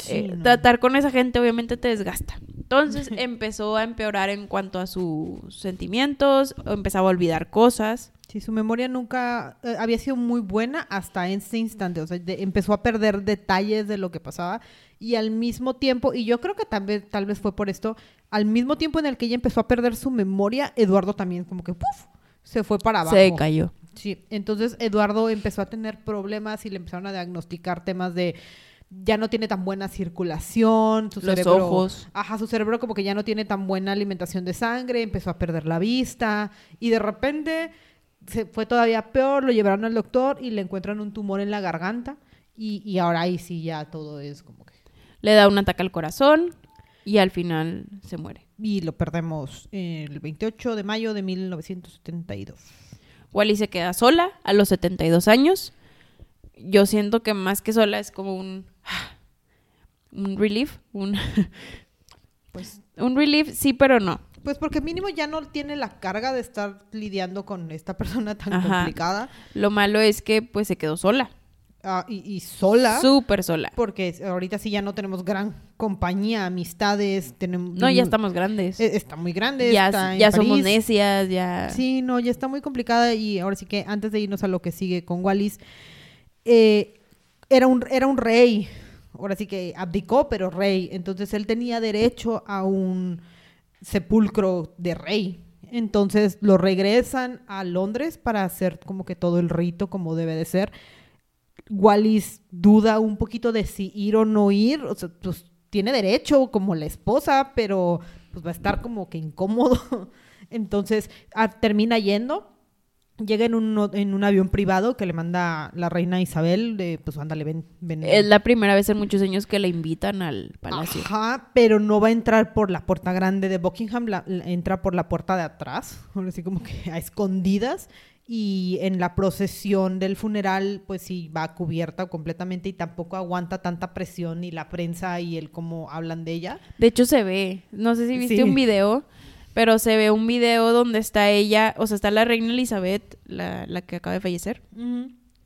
Sí, Eh, no. Tratar con esa gente obviamente te desgasta. Entonces *laughs* empezó a empeorar en cuanto a sus sentimientos, empezaba a olvidar cosas. Sí, su memoria nunca eh, había sido muy buena hasta ese instante. O sea, de- empezó a perder detalles de lo que pasaba y al mismo tiempo, y yo creo que tal vez, tal vez fue por esto, al mismo tiempo en el que ella empezó a perder su memoria, Eduardo también como que ¡puf! se fue para abajo. Se cayó. Sí, entonces Eduardo empezó a tener problemas y le empezaron a diagnosticar temas de ya no tiene tan buena circulación, su Los cerebro, ojos. ajá, su cerebro como que ya no tiene tan buena alimentación de sangre, empezó a perder la vista y de repente se fue todavía peor, lo llevaron al doctor y le encuentran un tumor en la garganta y, y ahora ahí sí ya todo es como que Le da un ataque al corazón y al final se muere. y lo perdemos el 28 de mayo de 1972. Wally se queda sola a los 72 años. Yo siento que más que sola es como un *sighs* un relief, un *laughs* Pues un relief sí, pero no. Pues porque mínimo ya no tiene la carga de estar lidiando con esta *laughs* persona tan Ajá. complicada Lo malo es que pues se quedó sola, ah, y, y sola. súper sola. Porque ahorita sí ya no tenemos gran compañía, amistades, tenemos... No, ya estamos grandes. eh, Está muy grande, ya está ya somos necias, ya Sí, no, ya está muy complicada y ahora sí que antes de irnos a lo que sigue con Wallis, eh, era, un, era un rey, ahora sí que abdicó, pero rey, entonces él tenía derecho a un sepulcro de rey. Entonces lo regresan a Londres para hacer como que todo el rito como debe de ser. Wallis duda un poquito de si ir o no ir, o sea, pues tiene derecho como la esposa, pero pues va a estar como que incómodo. *laughs* Entonces ah, termina yendo, llega en un, en un avión privado que le manda la reina Isabel, de pues ándale, ven, ven. es la primera vez en muchos años que le invitan al palacio. Ajá, pero no va a entrar por la puerta grande de Buckingham, la- la- entra por la puerta de atrás, *laughs* ahora sí como que a escondidas. Y en la procesión del funeral, pues sí, va cubierta completamente y tampoco aguanta tanta presión y la prensa y el cómo hablan de ella. De hecho se ve, no sé si viste Sí. un video, pero se ve un video donde está ella, o sea, está la reina Elizabeth, la, la que acaba de fallecer,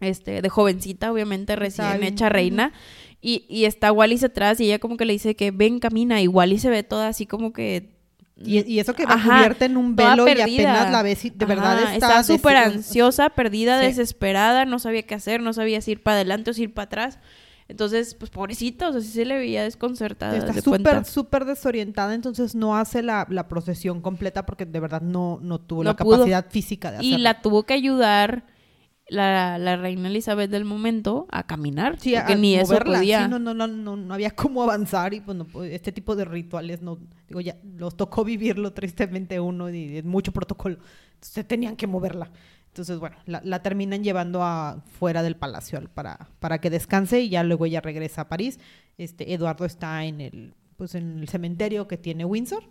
este, de jovencita, obviamente, recién hecha reina. Y, y está Wallis atrás y ella como que le dice que ven, camina. Y Wallis se ve toda así como que... Y, y eso que va Ajá, cubierta en un velo y apenas la ves y de verdad Ajá, está... des- súper ansiosa, perdida, Sí. desesperada, no sabía qué hacer, no sabía si ir para adelante o si ir para atrás. Entonces, pues pobrecita, o sea, sí se le veía desconcertada. Está súper, súper desorientada, entonces no hace la, la procesión completa porque de verdad no, no tuvo No la pudo. capacidad física de hacerlo. Y la tuvo que ayudar la, la reina Elizabeth del momento a caminar. Sí, porque a ni eso moverla. podía. Sí, no, no, no, no, no había cómo avanzar y pues no, pues, este tipo de rituales no, digo, ya los tocó vivirlo tristemente uno y es mucho protocolo. Entonces tenían que moverla. Entonces, bueno, la, la terminan llevando a fuera del palacio al- para, para que descanse y ya luego ella regresa a París. Este, Eduardo está en el, pues en el cementerio que tiene Windsor.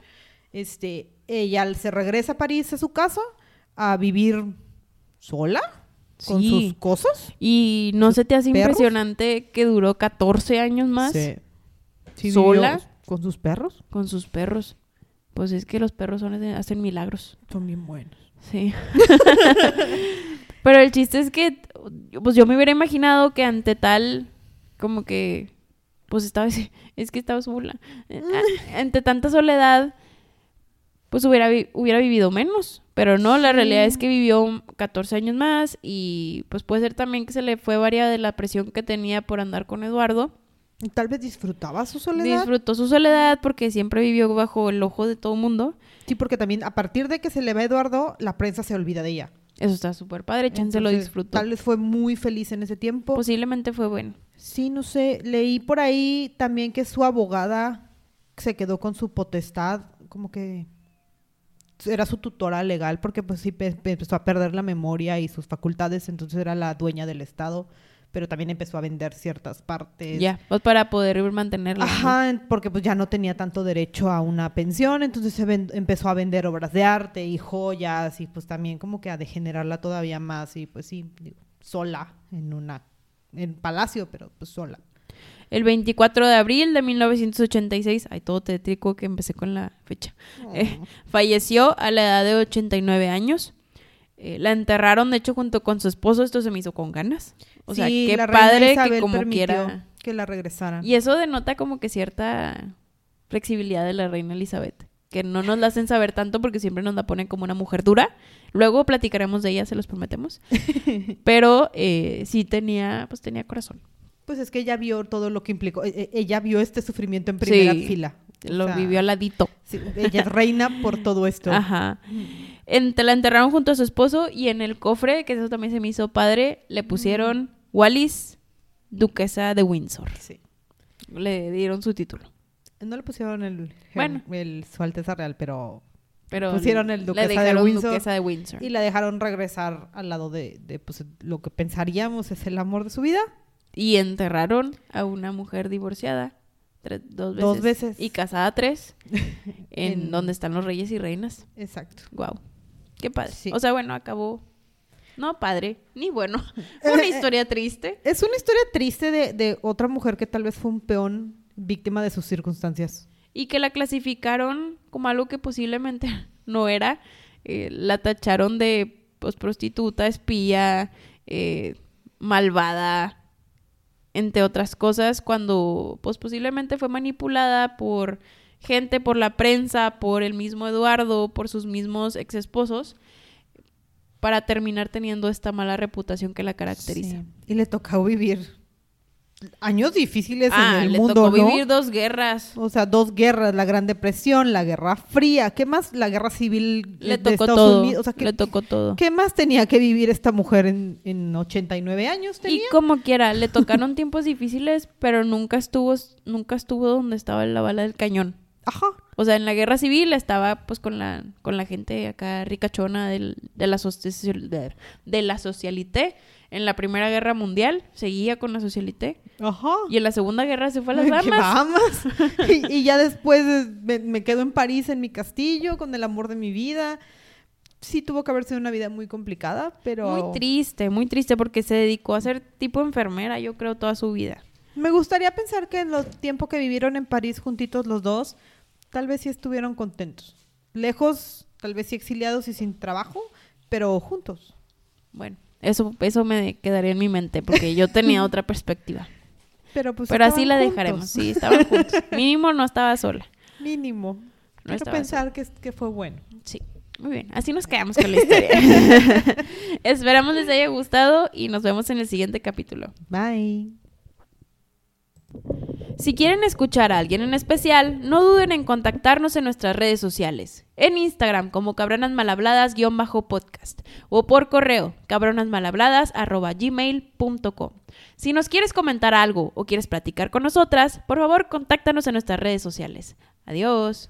Este, ella se regresa a París a su casa a vivir sola con Sí. sus cosas. Y no ¿Sus se te hace perros? impresionante que duró 14 años más Sí. Sí, ¿Sola? vivió con sus perros. con sus perros. Pues es que los perros son, hacen milagros. Son bien buenos. Sí. *laughs* Pero el chiste es que, pues yo me hubiera imaginado que ante tal, como que, pues estaba, *laughs* es que estaba sola. Ante tanta soledad, pues hubiera, vi- hubiera vivido menos. Pero no, la Sí. realidad es que vivió 14 años más y pues puede ser también que se le fue varia de la presión que tenía por andar con Eduardo. Tal vez disfrutaba su soledad. Disfrutó su soledad porque siempre vivió bajo el ojo de todo el mundo. Sí, porque también a partir de que se le va Eduardo, la prensa se olvida de ella. Eso está súper padre, Chance lo Entonces, disfrutó. Tal vez fue muy feliz en ese tiempo. Posiblemente fue bueno. Sí, no sé. Leí por ahí también que su abogada se quedó con su potestad, como que era su tutora legal, porque pues sí pe- pe- empezó a perder la memoria y sus facultades, entonces era la dueña del Estado, pero también empezó a vender ciertas partes. Ya, pues para poder mantenerla. Ajá, porque pues ya no tenía tanto derecho a una pensión, entonces se empezó a vender obras de arte y joyas y pues también como que a degenerarla todavía más y pues sí, digo, sola en una en palacio, pero pues sola. El 24 de abril de 1986, ay, todo tétrico que empecé con la fecha, eh, falleció a la edad de 89 años. Eh, la enterraron, de hecho, junto con su esposo. Esto se me hizo con ganas. O sea, Sí, qué la padre que como quiera. que la regresaran. Y eso denota como que cierta flexibilidad de la reina Elizabeth. Que no nos la hacen saber tanto porque siempre nos la ponen como una mujer dura. Luego platicaremos de ella, se los prometemos. *laughs* Pero eh, sí tenía, pues tenía corazón. Pues es que ella vio todo lo que implicó, e- e- ella vio este sufrimiento en primera Sí, fila. O Lo sea, vivió al ladito. sí, ella es reina por todo esto. Ajá. En- te la enterraron junto a su esposo y en el cofre, que eso también se me hizo padre, le pusieron Wallis, duquesa de Windsor. Sí. Le dieron su título. No le pusieron el, Bueno. el su alteza real, pero Pero Pusieron el le duquesa de dejaron Windsor. duquesa de Windsor. y la dejaron regresar al lado de, de, pues, lo que pensaríamos es el amor de su vida. Y enterraron a una mujer divorciada tres- dos, veces, Dos veces. y casada tres *laughs* en, En- donde están los reyes y reinas. Exacto. Wow. Qué padre. Sí. O sea, bueno, acabó. No padre, ni bueno. *laughs* Fue una historia triste. Es una historia triste de, de otra mujer que tal vez fue un peón víctima de sus circunstancias. y que la clasificaron como algo que posiblemente *laughs* no era. Eh, la tacharon de pues, prostituta, espía, eh, malvada, entre otras cosas, cuando pues posiblemente fue manipulada por gente, por la prensa, por el mismo Eduardo, por sus mismos ex esposos, para terminar teniendo esta mala reputación que la caracteriza. Y le tocó vivir años difíciles Ah, en el le mundo, tocó ¿no? vivir dos guerras. O sea, dos guerras, la Gran Depresión, la Guerra Fría, ¿qué más? La Guerra Civil Le de tocó Estados todo. Unidos. O sea, ¿qué, le tocó todo. qué más tenía que vivir esta mujer en, en 89 años? Y como quiera, le *laughs* tocaron tiempos difíciles, pero nunca estuvo, nunca estuvo donde estaba la bala del cañón. Ajá. O sea, en la guerra civil estaba pues con la, con la gente acá ricachona del, de, la de la socialité. En la primera guerra mundial seguía con la socialité. Ajá. Y en la segunda guerra se fue a las *laughs* ¿Qué Bahamas. *laughs* Y, y ya después me, me quedo en París, en mi castillo, con el amor de mi vida. Sí tuvo que haber sido una vida muy complicada, pero... Muy triste, muy triste porque se dedicó a ser tipo enfermera, yo creo, toda su vida. Me gustaría pensar que en los tiempos que vivieron en París juntitos los dos, tal vez sí estuvieron contentos. Lejos, tal vez sí exiliados y sin trabajo, pero juntos. Bueno, eso, eso me quedaría en mi mente porque yo tenía *laughs* otra perspectiva. Pero pues Pero así la juntos. dejaremos. Sí, estaban juntos. *laughs* Mínimo no estaba sola. Mínimo. No Quiero pensar que, que fue bueno. Sí. Muy bien. Así nos quedamos con la historia. *laughs* Esperamos les haya gustado y nos vemos en el siguiente capítulo. Bye. Si quieren escuchar a alguien en especial, no duden en contactarnos en nuestras redes sociales. En Instagram como cabronasmalhabladas-podcast o por correo cabronasmalhabladas.gmail.com. Si nos quieres comentar algo o quieres platicar con nosotras, por favor contáctanos en nuestras redes sociales. Adiós.